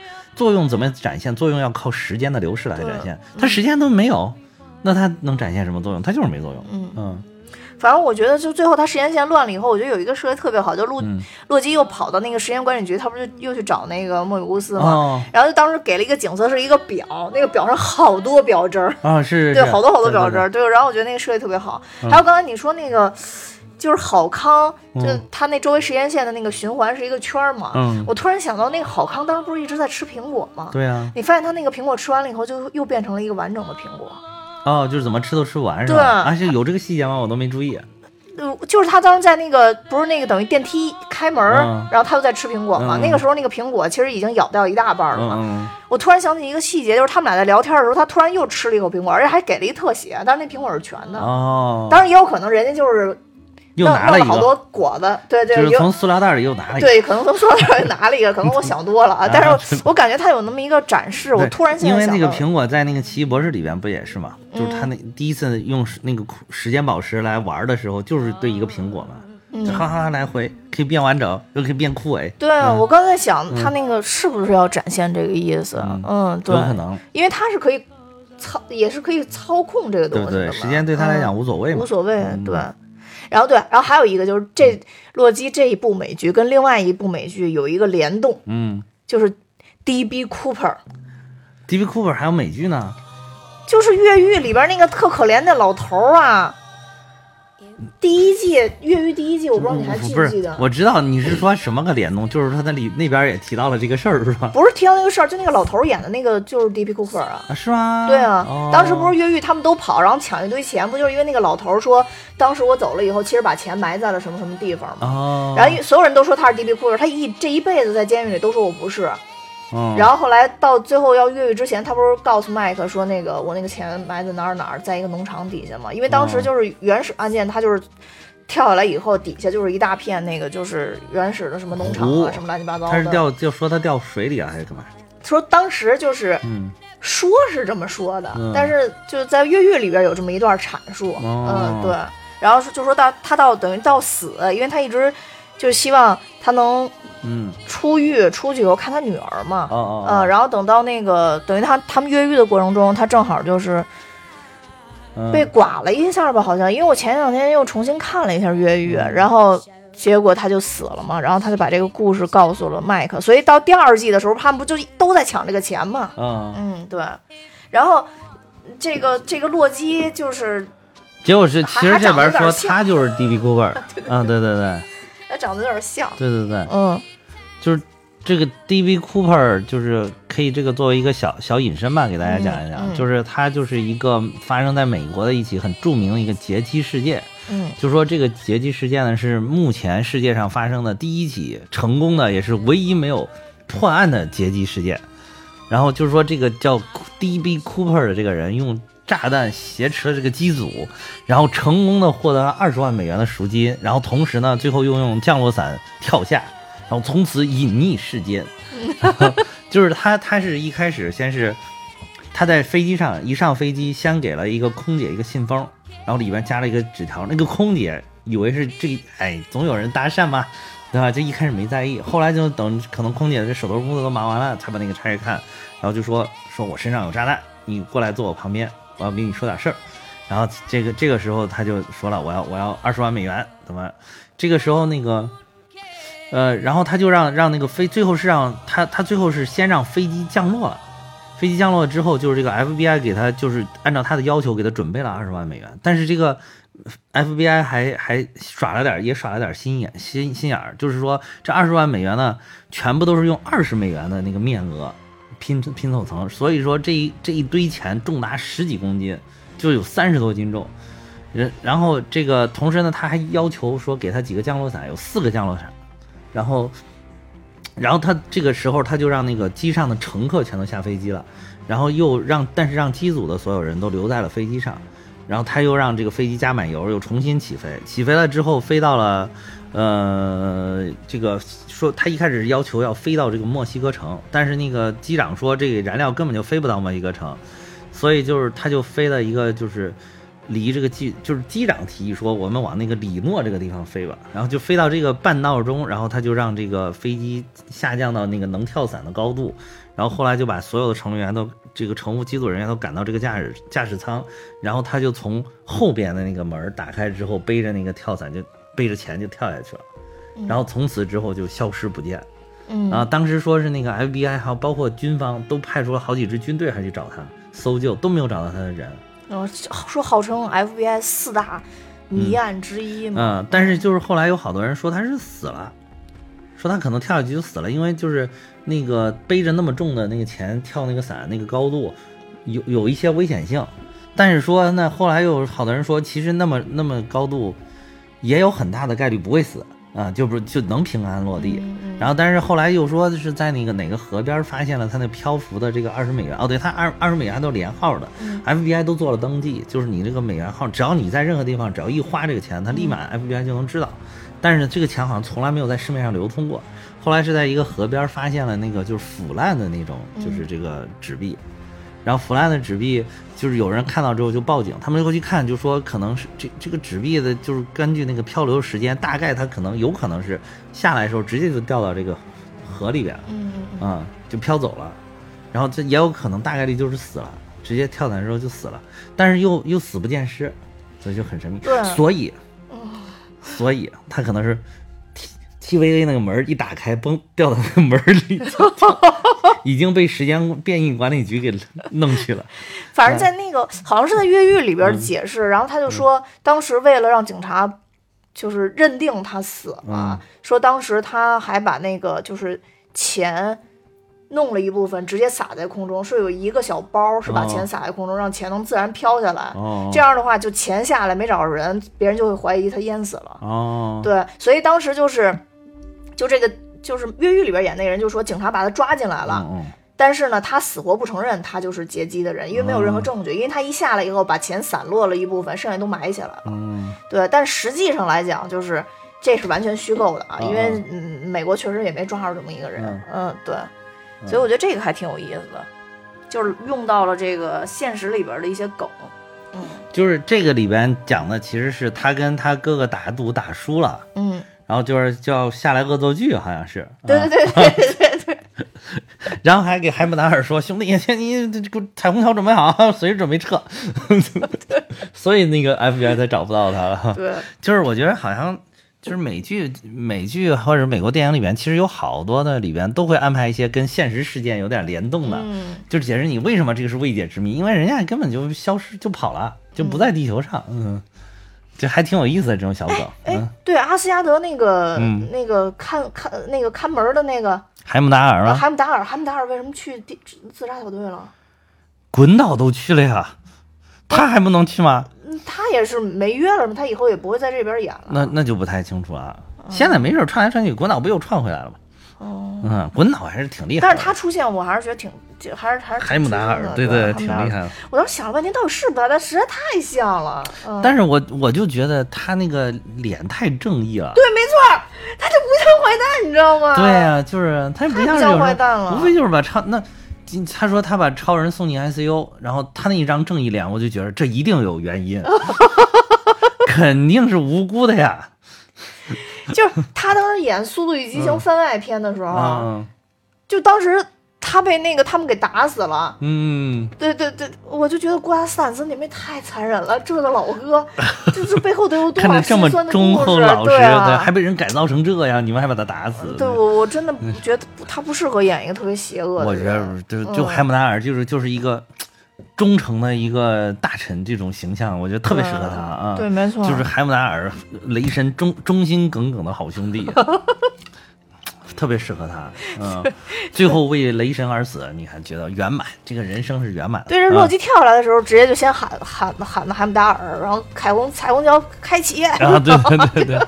作用怎么展现？作用要靠时间的流逝来展现。它时间都没有，那它能展现什么作用？它就是没作用。嗯嗯。反正我觉得，就最后他时间线乱了以后，我觉得有一个设计特别好，就洛洛基又跑到那个时间管理局，他不是又去找那个莫比乌斯吗？然后就当时给了一个景色，是一个表，那个表上好多表针儿啊，是，对，好多好多表针儿，对。然后我觉得那个设计特别好。还有刚才你说那个，就是好康，就他那周围时间线的那个循环是一个圈儿嘛。嗯。我突然想到，那个好康当时不是一直在吃苹果吗？对啊。你发现他那个苹果吃完了以后，就又变成了一个完整的苹果。哦，就是怎么吃都吃不完是吧？而且有这个细节吗？我都没注意。呃，就是他当时在那个不是那个等于电梯开门，然后他又在吃苹果嘛。那个时候那个苹果其实已经咬掉一大半了嘛。我突然想起一个细节，就是他们俩在聊天的时候，他突然又吃了一口苹果，而且还给了一特写，但是那苹果是全的。哦，当然也有可能人家就是。又拿了好多果子，对对，就是从塑料袋里又拿了一个，对，可能从塑料袋里拿了一个，可能我想多了啊。但是我感觉他有那么一个展示，我突然因为那个苹果在那个奇异博士里边不也是吗？就是他那第一次用那个时间宝石来玩的时候，就是对一个苹果嘛，就哈哈来回可以变完整，又可以变枯萎。对啊，我刚才想他那个是不是要展现这个意思？嗯，对，有可能，因为他是可以操，也是可以操控这个东西的对，时间对他来讲无所谓嘛，无所谓，对。然后对，然后还有一个就是这洛基这一部美剧跟另外一部美剧有一个联动，嗯，就是 D.B. Cooper，D.B. Cooper 还有美剧呢，就是越狱里边那个特可怜的老头啊。第一季越狱第一季，我不知道你还记不记得？我知道你是说什么个联动，就是他那里那边也提到了这个事儿，是吧？不是提到那个事儿，就那个老头演的那个就是 D.P. Cooper 啊？是吗？对啊，当时不是越狱，他们都跑，然后抢一堆钱，不就是因为那个老头说，当时我走了以后，其实把钱埋在了什么什么地方吗？哦。然后所有人都说他是 D.P. Cooper，他一这一辈子在监狱里都说我不是。然后后来到最后要越狱之前，他不是告诉麦克说那个我那个钱埋在哪儿哪儿，在一个农场底下嘛？因为当时就是原始案件，他就是跳下来以后，底下就是一大片那个就是原始的什么农场啊，什么乱七八糟的。他是掉就说他掉水里了还是干嘛？说当时就是说是这么说的，但是就是在越狱里边有这么一段阐述，嗯对，然后就说到他到等于到死，因为他一直就希望他能。嗯，出狱出去以后看他女儿嘛，哦哦，然后等到那个等于他他们越狱的过程中，他正好就是被剐了一下吧，好像，因为我前两天又重新看了一下越狱，然后结果他就死了嘛，然后他就把这个故事告诉了麦克，所以到第二季的时候，他们不就都在抢这个钱嘛，嗯。嗯，对，然后这个这个洛基就是，结果是其实这边说他就是 D.B. Cooper，嗯，对对对。他长得有点像，对对对，嗯，就是这个 D.B. Cooper，就是可以这个作为一个小小隐身吧，给大家讲一讲，就是他就是一个发生在美国的一起很著名的一个劫机事件，嗯，就说这个劫机事件呢是目前世界上发生的第一起成功的，也是唯一没有破案的劫机事件，然后就是说这个叫 D.B. Cooper 的这个人用。炸弹挟持了这个机组，然后成功的获得了二十万美元的赎金，然后同时呢，最后又用降落伞跳下，然后从此隐匿世间。就是他，他是一开始先是他在飞机上一上飞机，先给了一个空姐一个信封，然后里边加了一个纸条，那个空姐以为是这，哎，总有人搭讪嘛，对吧？就一开始没在意，后来就等可能空姐这手头工作都忙完了，才把那个拆开看，然后就说说我身上有炸弹，你过来坐我旁边，我要跟你说点事儿。然后这个这个时候他就说了，我要我要二十万美元，怎么？这个时候那个，呃，然后他就让让那个飞，最后是让他他最后是先让飞机降落了，飞机降落之后，就是这个 FBI 给他就是按照他的要求给他准备了二十万美元，但是这个 FBI 还还耍了点也耍了点心眼心心眼儿，就是说这二十万美元呢，全部都是用二十美元的那个面额拼拼凑层，所以说这一这一堆钱重达十几公斤。就有三十多斤重，然，然后这个同时呢，他还要求说给他几个降落伞，有四个降落伞，然后，然后他这个时候他就让那个机上的乘客全都下飞机了，然后又让，但是让机组的所有人都留在了飞机上，然后他又让这个飞机加满油，又重新起飞，起飞了之后飞到了，呃，这个说他一开始要求要飞到这个墨西哥城，但是那个机长说这个燃料根本就飞不到墨西哥城。所以就是，他就飞了一个，就是离这个机，就是机长提议说，我们往那个里诺这个地方飞吧。然后就飞到这个半道中，然后他就让这个飞机下降到那个能跳伞的高度。然后后来就把所有的乘员都，这个乘务机组人员都赶到这个驾驶驾驶舱。然后他就从后边的那个门打开之后，背着那个跳伞就背着钱就跳下去了。然后从此之后就消失不见。嗯啊，当时说是那个 FBI 还有包括军方都派出了好几支军队还去找他。搜救都没有找到他的人，然后说号称 FBI 四大谜案之一嘛。嗯，但是就是后来有好多人说他是死了，说他可能跳下去就死了，因为就是那个背着那么重的那个钱跳那个伞那个高度有有一些危险性。但是说那后来又有好多人说，其实那么那么高度也有很大的概率不会死。啊，就不就能平安落地，然后但是后来又说是在那个哪个河边发现了他那漂浮的这个二十美元，哦，对他二二十美元还都是连号的，FBI 都做了登记，就是你这个美元号，只要你在任何地方，只要一花这个钱，他立马 FBI 就能知道。但是这个钱好像从来没有在市面上流通过，后来是在一个河边发现了那个就是腐烂的那种，就是这个纸币。然后腐烂的纸币，就是有人看到之后就报警，他们就会去看，就说可能是这这个纸币的，就是根据那个漂流时间，大概它可能有可能是下来的时候直接就掉到这个河里边，嗯嗯，就飘走了。然后这也有可能大概率就是死了，直接跳伞的时候就死了，但是又又死不见尸，所以就很神秘。对，所以，所以他可能是。T V A 那个门一打开，嘣，掉到那个门里，已经被时间变异管理局给弄去了。反正，在那个好像是在越狱里边解释，然后他就说，当时为了让警察就是认定他死了，说当时他还把那个就是钱弄了一部分直接撒在空中，说有一个小包是把钱撒在空中，让钱能自然飘下来。这样的话，就钱下来没找着人，别人就会怀疑他淹死了。哦，对，所以当时就是。就这个，就是越狱里边演那个人，就说警察把他抓进来了，但是呢，他死活不承认他就是劫机的人，因为没有任何证据，因为他一下来以后把钱散落了一部分，剩下都埋起来了。嗯，对，但实际上来讲，就是这是完全虚构的啊，因为嗯，美国确实也没抓着这么一个人。嗯，对，所以我觉得这个还挺有意思的，就是用到了这个现实里边的一些梗。嗯，就是这个里边讲的其实是他跟他哥哥打赌打输了。嗯。然后就是叫下来恶作剧，好像是。对对对对对对。然后还给海姆达尔说：“兄弟，你这个彩虹桥准备好，随时准备撤。”所以那个 FBI 才找不到他了。对，就是我觉得好像就是美剧、美剧或者美国电影里边，其实有好多的里边都会安排一些跟现实事件有点联动的，就是解释你为什么这个是未解之谜，因为人家根本就消失就跑了，就不在地球上。嗯。这还挺有意思的这种小梗。哎，对，阿斯加德那个那个看看那个看门的那个海姆达尔吗？海姆达尔，海姆达尔为什么去自杀小队了？滚岛都去了呀，他还不能去吗？他也是没约了吗？他以后也不会在这边演了。那那就不太清楚啊。现在没事串来串去，滚岛不又串回来了吗？哦，嗯，滚脑还是挺厉害。但是他出现，我还是觉得挺。就还是还是海姆达尔，对对，挺厉害的。我当时想了半天，到底是不是他？他实在太像了。但是我我就觉得他那个脸太正义了。对，没错，他就不像坏蛋，你知道吗？对呀，就是他不像坏蛋了。无非就是把超那，他说他把超人送进 ICU，然后他那一张正义脸，我就觉得这一定有原因，肯定是无辜的呀。就是他当时演《速度与激情》番外篇的时候，嗯就当时他被那个他们给打死了。嗯，对对对，我就觉得郭达斯坦森你们也太残忍了，这个老哥，就是背后得有多 少心酸的忠故事？厚老实，对啊，还被人改造成这样，你们还把他打死？对我我真的觉得他不适合演一个特别邪恶的我觉。得就就嗯海姆达尔就是就是一个忠诚的一个大臣这种形象，我觉得特别适合他啊。对，没错，就是海姆达尔雷神忠忠心耿耿的好兄弟，特别适合他。嗯，最后为雷神而死，你还觉得圆满？这个人生是圆满的。对，这洛基跳下来的时候，直接就先喊喊喊的海姆达尔，然后彩虹彩虹桥开启。啊，啊对对对对，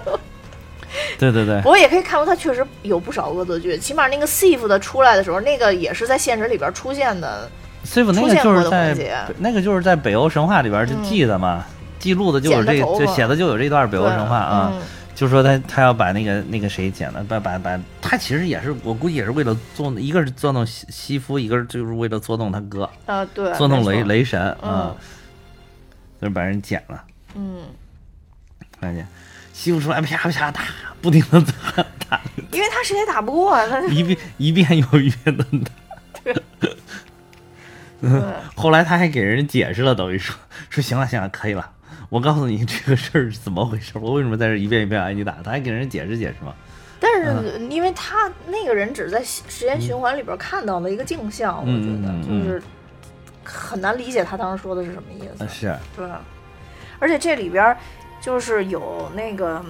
对对对不，过也可以看出他确实有不少恶作剧，起码那个 Sif 的出来的时候，那个也是在现实里边出现的。，Sif 那出现过个就是在那个就是在北欧神话里边就嗯记的嘛，记录的就有这剪的头发就写的就有这段北欧神话啊。嗯就说他他要把那个那个谁剪了，把把把他其实也是我估计也是为了做，一个是做弄西西夫，一个是就是为了捉弄他哥，啊，对，做弄雷，雷神啊嗯，就是把人剪了，嗯，看见西夫出来啪啪打，不停的打打，因为他谁也打不过啊，他一遍一遍又一遍的打。对 后来他还给人解释了，等于说 说行了行了，可以了，我告诉你这个事儿是怎么回事，我为什么在这一遍一遍挨你打，他还给人解释解释嘛。但是因为他那个人只是在时间循环里边看到了一个镜像，我觉得嗯嗯嗯就是很难理解他当时说的是什么意思。啊。是，对，而且这里边就是有那个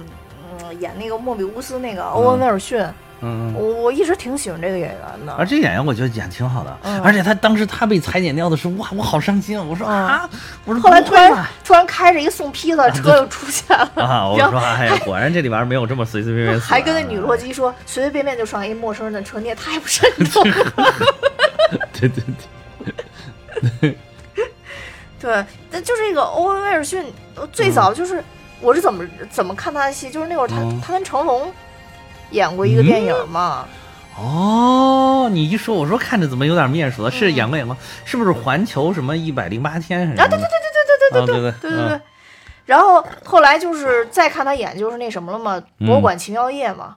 嗯演那个莫比乌斯那个欧文威尔逊，嗯嗯。我我一直挺喜欢这个演员的。而这个演员我觉得演挺好的，嗯而且他当时他被裁剪掉的时候，哇，我好伤心啊！我说嗯啊，我说后来突然突然开着一个送披萨车又出现了，啊，我说哎呀，果然这里边没有这么随随便便啊，还跟那女洛基说随随便便就上一陌生人的车，你也太不慎重了。对对对，对，但就这个欧文威尔逊，呃最早就是、我是怎么怎么看他的戏，就是那会儿他、嗯他跟成龙演过一个电影嘛，哦，你一说，我说看着怎么有点面熟了，是演过演过，是不是环球什么一百零八天什么？啊，对对对对对对对对对对。然后后来就是再看他演就是那什么了嘛，嗯《博物馆奇妙夜》嘛，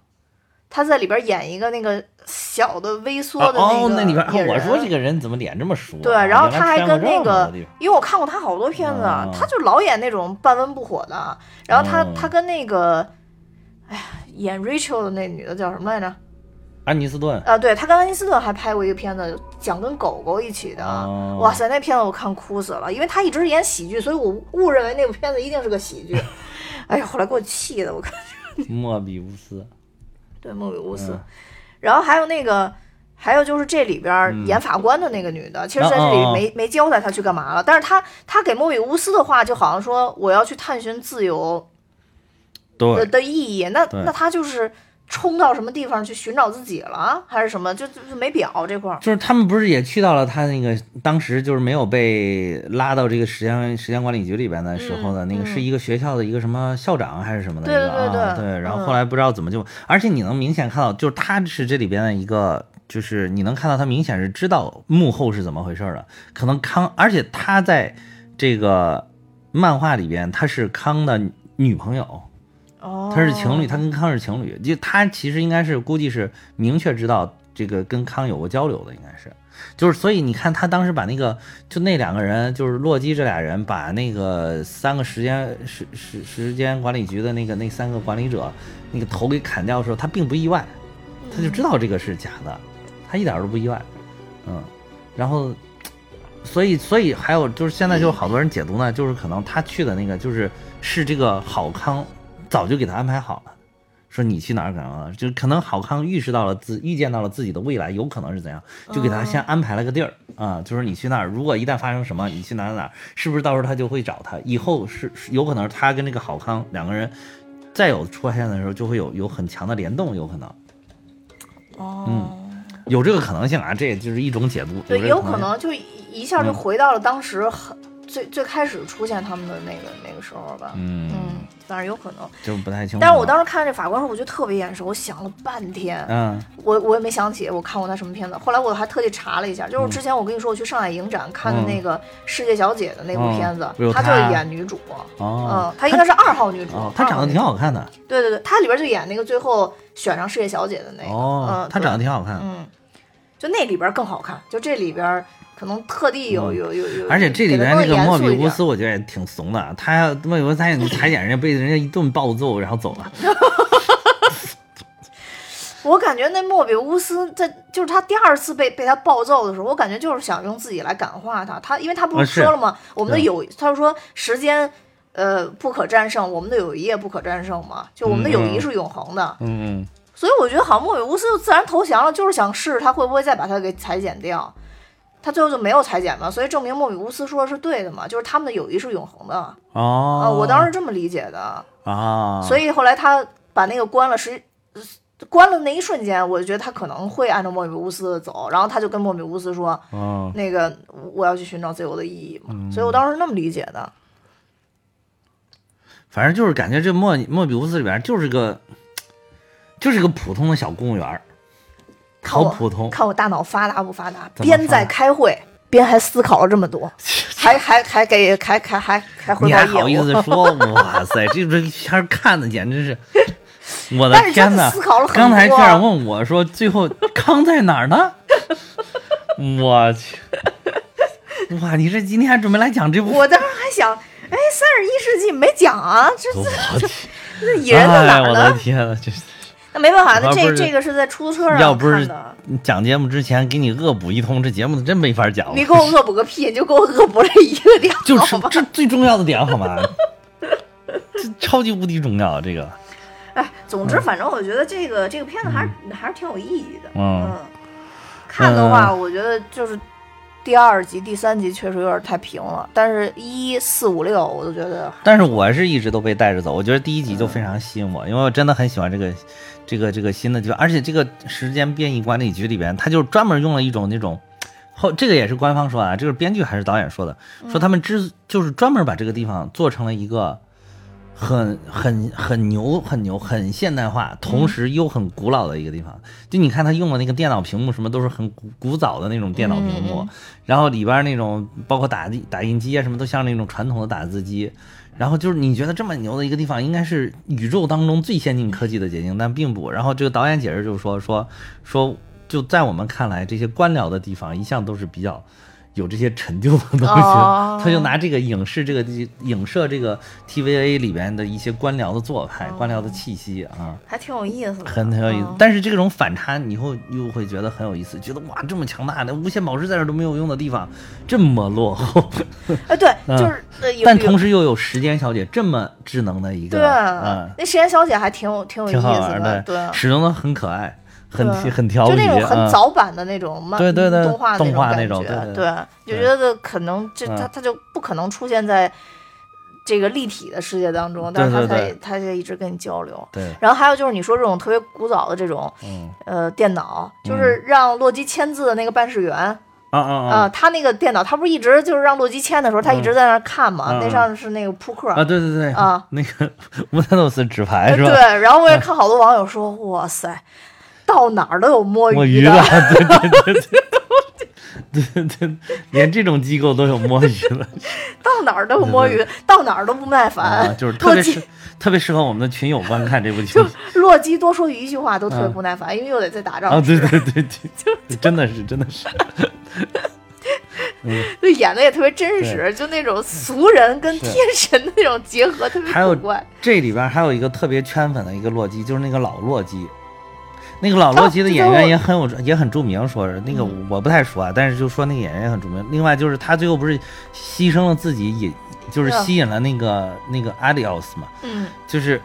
他在里边演一个那个小的微缩的那，个我说这个人怎么脸这么熟啊？对，然后他还跟那个因为我看过他好多片子，哦他就老演那种半温不火的。然后他、哦他跟那个，哎呀，演 Rachel 的那女的叫什么来着？安妮斯顿，啊，对她跟安妮斯顿还拍过一个片子，讲跟狗狗一起的。哦哇塞，那片子我看哭死了，因为她一直是演喜剧，所以我误认为那部片子一定是个喜剧。哎呀，后来给我气的，我看 莫比乌斯，对莫比乌斯，嗯然后还有那个。还有就是这里边演法官的那个女的，其实在这里哦哦哦没、没交代她去干嘛了，但是她她给莫比乌斯的话，就好像说我要去探寻自由的对，的意义，那那他就是冲到什么地方去寻找自己了，还是什么？就就就没表这块儿。就是他们不是也去到了他那个当时就是没有被拉到这个时间时间管理局里边的时候的、嗯那个是一个学校的一个什么校长还是什么的对一个对对啊对。然后嗯。后来不知道怎么就，而且你能明显看到，就是他是这里边的一个。就是你能看到他明显是知道幕后是怎么回事的，可能康，而且他在这个漫画里边他是康的女朋友，他是情侣，他跟康是情侣，就他其实应该是估计是明确知道这个跟康有过交流的，应该是，就是所以你看他当时把那个就那两个人，就是洛基这俩人把那个三个时间时时时间管理局的那个那三个管理者那个头给砍掉的时候，他并不意外，他就知道这个是假的，他一点都不意外，嗯，然后。所以，所以还有就是现在就好多人解读呢，就是可能他去的那个就是是这个郝康早就给他安排好了，说你去哪儿干嘛，就是可能郝康预示到了自预见到了自己的未来有可能是怎样，就给他先安排了个地儿。啊，就是你去那儿，如果一旦发生什么，你去哪儿哪儿，是不是到时候他就会找他？以后是是有可能他跟这个郝康两个人再有出现的时候，就会有有很强的联动，有可能。哦，有这个可能性啊，这也就是一种解读，对，有可能就一一下就嗯回到了当时很最最开始出现他们的那个那个时候吧。嗯嗯当然有可能，就不太清楚。但是我当时看这法官说，我就特别眼熟，我想了半天，嗯，我我也没想起我看过他什么片子。后来我还特地查了一下，就是之前我跟你说我去上海影展看的那个《世界小姐》的那部片子，嗯她就是演女主，哦嗯，她应该是二号女主，哦，她长得挺好看的，对对对，她里边就演那个最后选上世界小姐的那个，哦嗯，，她长得挺好看，嗯，就那里边更好看，就这里边可能特地有有有有，嗯而且这里边那个莫比乌斯，我觉得也挺怂的。他莫比乌斯他裁剪人家被人家一顿暴揍，然后走了。我感觉那莫比乌斯在就是他第二次被被他暴揍的时候，我感觉就是想用自己来感化他。他因为他不啊是是说了吗？我们的友，他说时间呃不可战胜，我们的友谊也不可战胜嘛。就我们的友谊是永恒的，嗯嗯，所以我觉得好像莫比乌斯就自然投降了，就是想试试他会不会再把他给裁剪掉。他最后就没有裁剪嘛，所以证明莫比乌斯说的是对的嘛，就是他们的友谊是永恒的。哦，啊，我当时这么理解的。啊，所以后来他把那个关了，实关了那一瞬间，我就觉得他可能会按照莫比乌斯的走，然后他就跟莫比乌斯说，嗯，那个我要去寻找自由的意义嘛。所以我当时那么理解的。反正就是感觉这莫莫比乌斯里边就是个就是个普通的小公务员看我普通。看我大脑发达不发达，边在开会，边还思考了这么多，还还还给还还还还汇你报业还好意思。说？哇塞，这这片看的简直是，我的天呐！真的思考了。刚才这样问我说，最后康在哪儿呢？我去！哇，你这今天还准备来讲这部？我当时还想，哎，三十一世纪没讲啊，这我去！这蚁人在哪哎，儿我的？天呐，这那没办法，那这这个是在出租车上要不是看的。讲节目之前给你恶补一通，这节目真没法讲了。你给我恶补个屁！你就给我恶补这一个点，就是？这最重要的点，好吗？这超级无敌重要，这个哎，总之，反正我觉得这个这个片子还是、还是挺有意义的。嗯看的话，我觉得就是第二集、第三集确实有点太平了，但是一四五六我都觉得但是我是一直都被带着走，我觉得第一集就非常吸引我，因为我真的很喜欢这个这个这个新的地方，而且这个时间变异管理局里边，他就专门用了一种那种。后这个也是官方说啊，这个编剧还是导演说的，说他们之就是专门把这个地方做成了一个很很很牛很牛很现代化，同时又很古老的一个地方。就你看他用的那个电脑屏幕，什么都是很古古早的那种电脑屏幕，嗯然后里边那种包括打打印机啊什么，都像那种传统的打字机。然后就是你觉得这么牛的一个地方，应该是宇宙当中最先进科技的结晶，但并不。然后这个导演解释就是说说说，就在我们看来，这些官僚的地方一向都是比较有这些陈旧的东西，哦。他就拿这个影视这个影射这个 TVA 里边的一些官僚的做派、官僚的气息啊。还挺有意思的，很很有意思。嗯，但是这种反差你以后又会觉得很有意思，觉得哇，这么强大的无限宝石在这都没有用的地方，这么落后，哎，对，嗯。就是但同时又有时间小姐这么智能的一个，对，嗯，那时间小姐还挺有挺有意思的，的，对。始终都很可爱，很对。很调皮，就那种很嗯。早版的那种漫对对对动画动画那那种感觉，对对就觉得可能这嗯。它它就不可能出现在这个立体的世界当中，但是它对对。才它就一直跟你交流。对，然后还有就是你说这种特别古早的这种嗯。呃电脑，就是让洛基签字的那个办事员。啊啊啊，啊他那个电脑，他不是一直就是让洛基签的时候，他一直在那儿看嘛，嗯嗯。那上是那个扑克啊！对对对啊，那个乌特诺斯纸牌是吧？对，然后我也看好多网友说，哇塞，到哪儿都有摸鱼的摸鱼的，对对对对。对对，连这种机构都有摸鱼的到哪儿都有摸鱼，到哪儿都不耐烦，啊，就是特别适特别适合我们的群友观看这部剧就洛基多说一句话都特别不耐烦，因为又得再打仗啊！对对对对就，真的是真的是，就演的也特别真实，就那种俗人跟天神的那种结合特别古怪。这里边还有一个特别圈粉的一个洛基，就是那个老洛基。那个老洛基的哦演员也很有也很著名，说是那个嗯。我不太熟啊，但是就说那个演员也很著名。另外就是他最后不是牺牲了自己，也就是吸引了那个那个阿里奥斯嘛，嗯，就是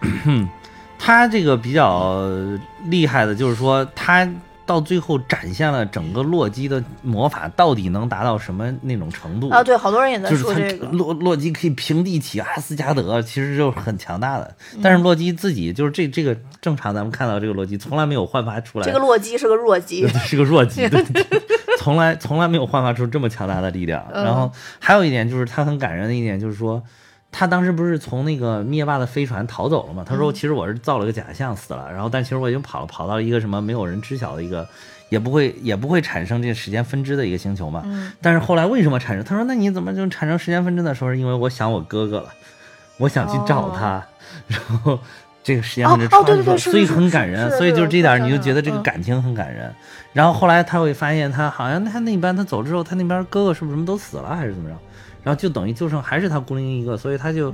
他这个比较厉害的，就是说他到最后展现了整个洛基的魔法到底能达到什么那种程度啊，对，好多人也在说这个。洛洛基可以平地起阿斯加德，其实就是很强大的。但是洛基自己就是这这个正常，咱们看到这个洛基从来没有焕发出来，这个洛基是个弱鸡，是个弱鸡，从来从来没有焕发出这么强大的力量。嗯然后还有一点就是他很感人的一点就是说，他当时不是从那个灭霸的飞船逃走了吗？他说：“其实我是造了个假象死了，然后但其实我已经跑了，跑到一个什么没有人知晓的一个，也不会也不会产生这个时间分支的一个星球嘛。但是后来为什么产生？他说：那你怎么就产生时间分支的时候，因为我想我哥哥了，我想去找他，然后这个时间分支穿梭，所以很感人。所以就是这点你就觉得这个感情很感人。然后后来他会发现，他好像他那边他走之后，他那边哥哥是不是什么都死了，还是怎么着？”然后就等于就剩还是他孤零一个，所以他就，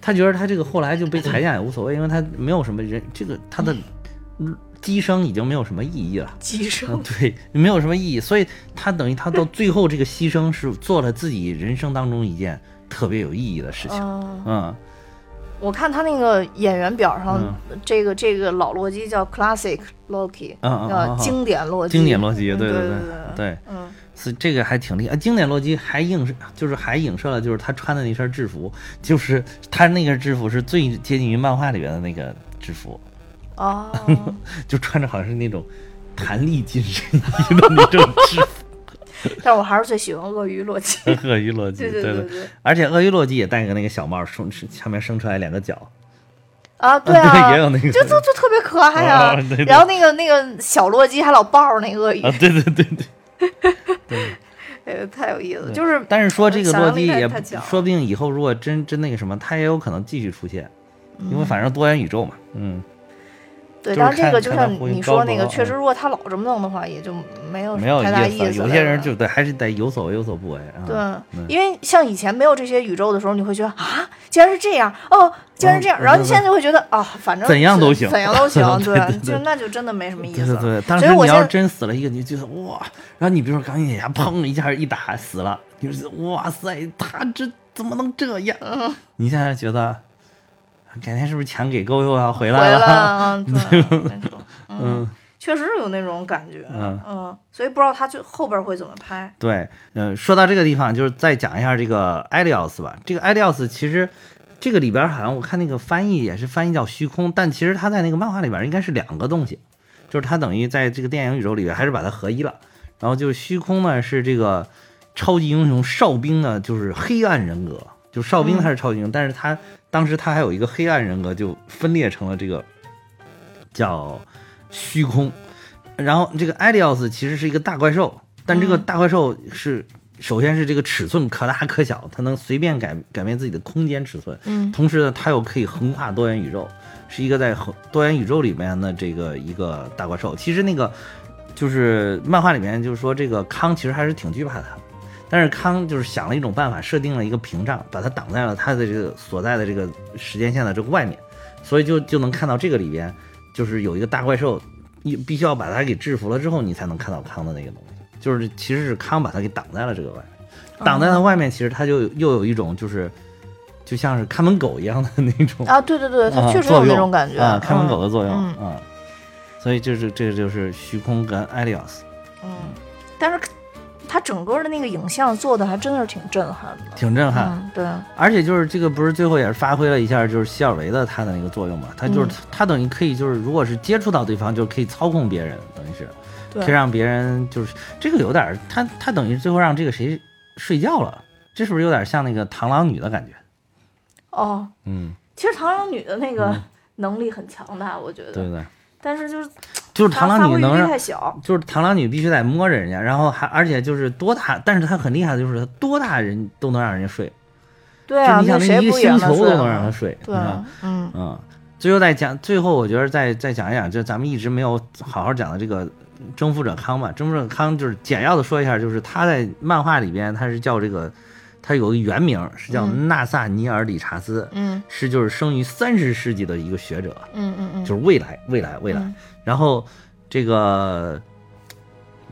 他觉得他这个后来就被裁剪也无所谓，因为他没有什么人，这个他的机生已经没有什么意义了。机生对，没有什么意义，所以他等于他到最后这个牺牲是做了自己人生当中一件特别有意义的事情。嗯，我看他那个演员表上，这个这个老洛基叫 Classic Loki，叫经典洛基，经典洛基，对对对对，嗯。是这个还挺厉害，经典洛基还映射，就是还影射了，就是他穿的那身制服，就是他那个制服是最接近于漫画里边的那个制服，哦，就穿着好像是那种弹力紧身衣的那种制服。但我还是最喜欢鳄鱼洛基。鳄鱼洛基，对对对，而且鳄鱼洛基也戴个那个小帽，生下面生出来两个角。啊，对啊，也有那个，就就就特别可爱啊。然后那个那个小洛基还老抱着那鳄鱼。啊，对对对对。对，哎，太有意思了。就是，但是说这个洛基也说不定以后如果真真那个什么，他也有可能继续出现，因为反正多元宇宙嘛，嗯。对，但是这个就像你说那个，确实，如果他老这么弄的话，也就没有没有太大意思。有些人就得还是得有所为有所不为啊。对，因为像以前没有这些宇宙的时候，你会觉得啊，既然是这样，哦，既然是这样，然后你现在就会觉得啊，反正怎样都行，怎样都行，对，就那就真的没什么意思。对对对，当时你要真死了一个，你就觉得哇，然后你比如说钢铁侠砰一下一打死了，哇塞，他这怎么能这样？你现在觉得？改天是不是钱给够又要回来了？对，嗯，确实是有那种感觉，嗯嗯，所以不知道他就后边会怎么拍。对，嗯，说到这个地方，就是再讲一下这个艾利奥斯吧。这个艾利奥斯其实这个里边好像我看那个翻译也是翻译叫虚空，但其实他在那个漫画里边应该是两个东西，就是他等于在这个电影宇宙里边还是把它合一了。然后就是虚空呢是这个超级英雄哨兵呢，就是黑暗人格，就哨兵他是超级英雄，但是他。当时他还有一个黑暗人格，就分裂成了这个叫虚空。然后这个艾利奥斯其实是一个大怪兽，但这个大怪兽是首先是这个尺寸可大可小，它能随便改改变自己的空间尺寸。嗯，同时呢，它又可以横跨多元宇宙，是一个在多元宇宙里面的这个一个大怪兽。其实那个就是漫画里面就是说，这个康其实还是挺惧怕他。但是康就是想了一种办法，设定了一个屏障，把它挡在了他的这个所在的这个时间线的这个外面，所以就就能看到这个里边就是有一个大怪兽，你必须要把它给制服了之后，你才能看到康的那个东西。就是其实是康把它给挡在了这个外面，挡在了外面，其实它就又有一种就是就像是看门狗一样的那种啊，对对对，它确实有那种感觉啊，看门狗的作用啊，所以就是这个就是虚空跟艾利奥斯，嗯，但是。他整个的那个影像做的还真的是挺震撼的，挺震撼。对，而且就是这个不是最后也是发挥了一下就是希尔维的他的那个作用嘛？他就是他等于可以就是如果是接触到对方就可以操控别人，等于是可以让别人就是这个有点他他等于最后让这个谁睡觉了，这是不是有点像那个螳螂女的感觉？哦，嗯，其实螳螂女的那个能力很强大，我觉得。对对。但是就是就是螳螂女能让，太小，就是螳螂女必须得摸着人家，然后还而且就是多大，但是她很厉害的就是多大人都能让人家睡，对啊，你想那一个星球都能让她睡，对，嗯。嗯，最后再讲，最后我觉得再再讲一讲，就咱们一直没有好好讲的这个征服者康吧，征服者康就是简要的说一下，就是他在漫画里边他是叫这个。他有个原名是叫纳萨尼尔·理查斯，嗯，是就是生于三十世纪的一个学者，嗯嗯嗯，就是未来未来未来。然后这个，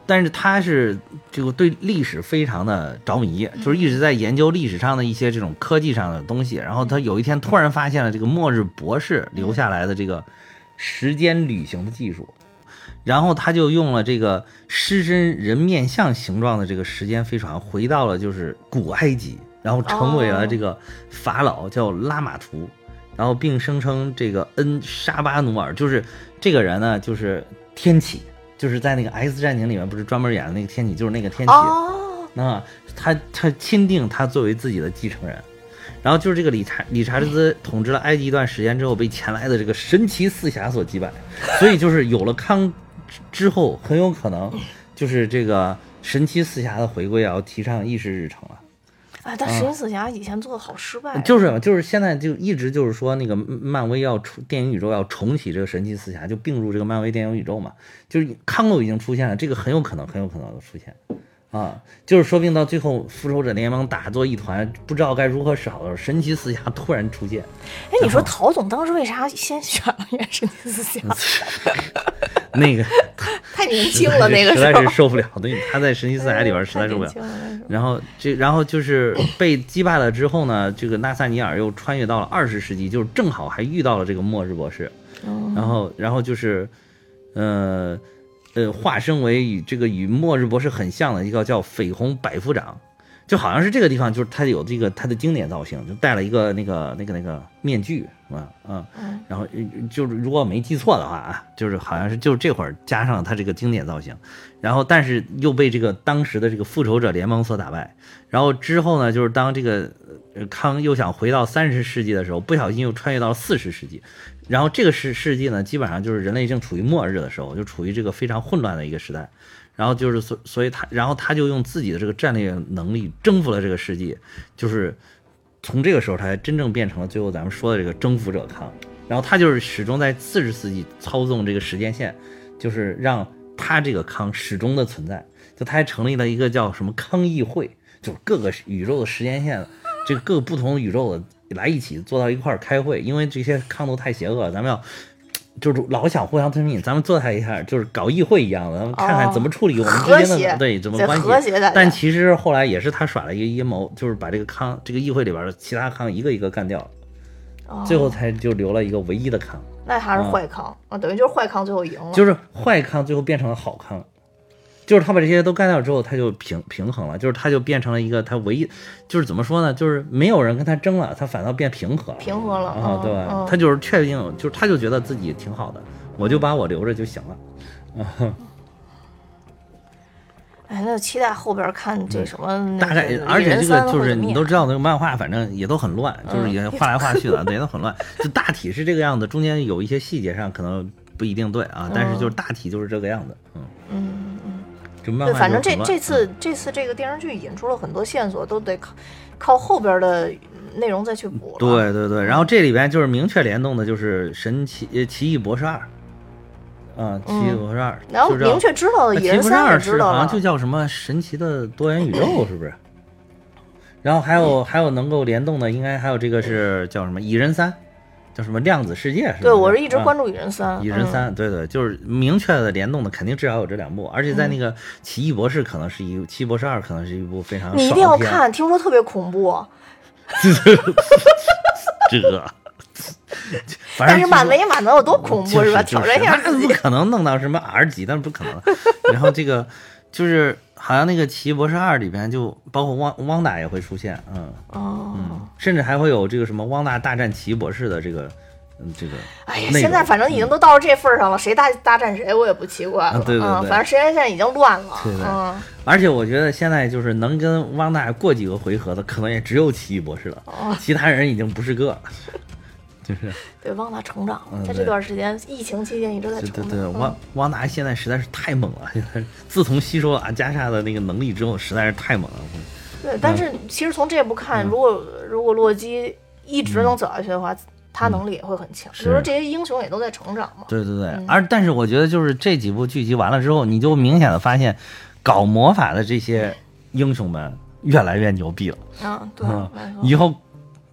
但是他是这个对历史非常的着迷，就是一直在研究历史上的一些这种科技上的东西。然后他有一天突然发现了这个末日博士留下来的这个时间旅行的技术。然后他就用了这个狮身人面像形状的这个时间飞船，回到了就是古埃及，然后成为了这个法老叫拉玛图，然后并声称这个恩沙巴努尔就是这个人呢，就是天启，就是在那个 X 战警里面不是专门演的那个天启，就是那个天启，那他他钦定他作为自己的继承人，然后就是这个理查理查德兹统治了埃及一段时间之后，被前来的这个神奇四侠所击败，所以就是有了康之后，很有可能就是这个神奇四侠的回归要提上议事日程了。哎，但神奇四侠以前做的好失败，就是就是现在就一直就是说那个漫威要出电影宇宙要重启这个神奇四侠，就并入这个漫威电影宇宙嘛，就是康都已经出现了，这个很有可能很有可能的出现。啊，就是说不定到最后复仇者联盟打作一团，不知道该如何是好的时候，神奇四侠突然出现。哎，你说陶总当时为啥先选了演神奇四侠？那个太年轻了，那个 实在是受不了。对，他在神奇四侠里边实在受不了。然后这，然后就是被击败了之后呢，这个纳萨尼尔又穿越到了二十世纪，就是正好还遇到了这个末日博士。然后，然后就是，呃。呃，化身为与这个与末日博士很像的一个叫绯红百夫长，就好像是这个地方，就是他有这个他的经典造型，就戴了一个那个那个那个面具，是吧？嗯，然后就是如果没记错的话啊，就是好像是就是这会儿加上了他这个经典造型，然后但是又被这个当时的这个复仇者联盟所打败，然后之后呢，就是当这个康又想回到三十世纪的时候，不小心又穿越到了四十世纪。然后这个世世纪呢，基本上就是人类正处于末日的时候，就处于这个非常混乱的一个时代。然后就是所所以他，然后他就用自己的这个战略能力征服了这个世纪，就是从这个时候，他才真正变成了最后咱们说的这个征服者康。然后他就是始终在四十世纪操纵这个时间线，就是让他这个康始终的存在。就他还成立了一个叫什么康议会，就是各个宇宙的时间线，这个各个不同宇宙的。来一起坐到一块儿开会，因为这些抗斗太邪恶，咱们要 就是老想互相吞并，咱们坐在一下就是搞议会一样的，咱们看看怎么处理我们之间的对怎么关系。但其实后来也是他耍了一个阴谋，就是把这个康这个议会里边的其他康一个一个干掉，最后才就留了一个唯一的康。那还是坏康啊，等于就是坏康最后赢了，就是坏康最后变成了好康。就是他把这些都干掉之后，他就平平衡了，就是他就变成了一个他唯一，就是怎么说呢？就是没有人跟他争了，他反倒变平和了，平和了啊，对吧？他就是确定，就是他就觉得自己挺好的，我就把我留着就行了，啊。哎，那期待后边看这什么？大概，而且这个就是你都知道，那个漫画反正也都很乱，就是也画来画去的，也都很乱。就大体是这个样子，中间有一些细节上可能不一定对啊，但是就是大体就是这个样子，嗯嗯。对，反正这这次这次这个电视剧引出了很多线索，都得靠靠后边的内容再去补。对对对，然后这里边就是明确联动的，就是神奇奇异博士二，啊，奇异博士二，然后明确知道的蚁人三知道好像就叫什么神奇的多元宇宙，是不是？然后还有还有能够联动的，应该还有这个是叫什么蚁人三。叫什么量子世界是吧？对，我是一直关注蚁人三。蚁人三，对对，就是明确的联动的，肯定至少有这两部，而且在那个奇异博士可能是一，奇异博士二可能是一部非常。你一定要看，听说特别恐怖。这个，但是满威嘛，能有多恐怖是吧？挑战一下那不可能弄到什么 R 级，但是不可能。然后这个就是。好像那个《奇异博士二》里边就包括汪汪达也会出现，嗯。哦，嗯，甚至还会有这个什么汪达大战奇异博士的这个，嗯，这个。哎呀，现在反正已经都到了这份上了，谁大大战谁我也不奇怪了，对对对，反正时间线已经乱了，对对。而且我觉得现在就是能跟汪达过几个回合的，可能也只有奇异博士了，其他人已经不是个。就是对汪达成长，在这段时间疫情期间一直在成长。对对，汪汪达现在实在是太猛了，现在自从吸收了阿加莎的那个能力之后，实在是太猛了。对，但是其实从这部看，如果如果洛基一直能走下去的话，他能力也会很强。所以说这些英雄也都在成长嘛。对对对，而但是我觉得就是这几部剧集完了之后，你就明显的发现，搞魔法的这些英雄们越来越牛逼了。嗯，对，以后。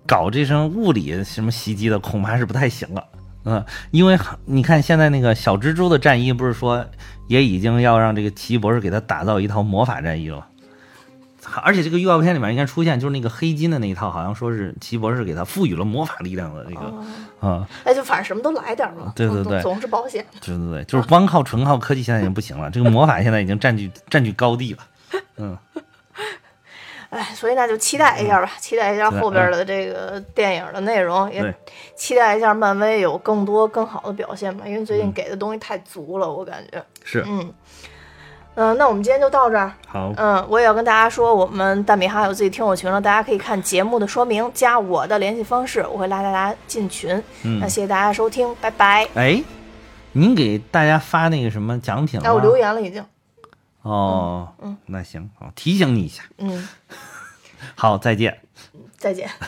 搞这身物理什么袭击的，恐怕是不太行了，嗯，因为你看现在那个小蜘蛛的战衣，不是说也已经要让这个奇异博士给他打造一套魔法战衣了，而且这个预告片里面应该出现就是那个黑金的那一套，好像说是奇异博士给他赋予了魔法力量的那个，啊，哎，就反正什么都来点嘛，对对对，总是保险，对对对，就是光靠纯靠科技现在已经不行了，这个魔法现在已经占据占据高地了，嗯。哎，所以那就期待一下吧，期待一下后边的这个电影的内容，也期待一下漫威有更多更好的表现吧。因为最近给的东西太足了，我感觉是，嗯嗯，那我们今天就到这儿。好，嗯，我也要跟大家说，我们大米哈有自己听友群了，大家可以看节目的说明，加我的联系方式，我会拉大家进群。嗯那谢谢大家收听，拜拜。哎，您给大家发那个什么奖品了哎，我？留言了已经。哦，嗯那行，好，提醒你一下。嗯，好，再见。再见。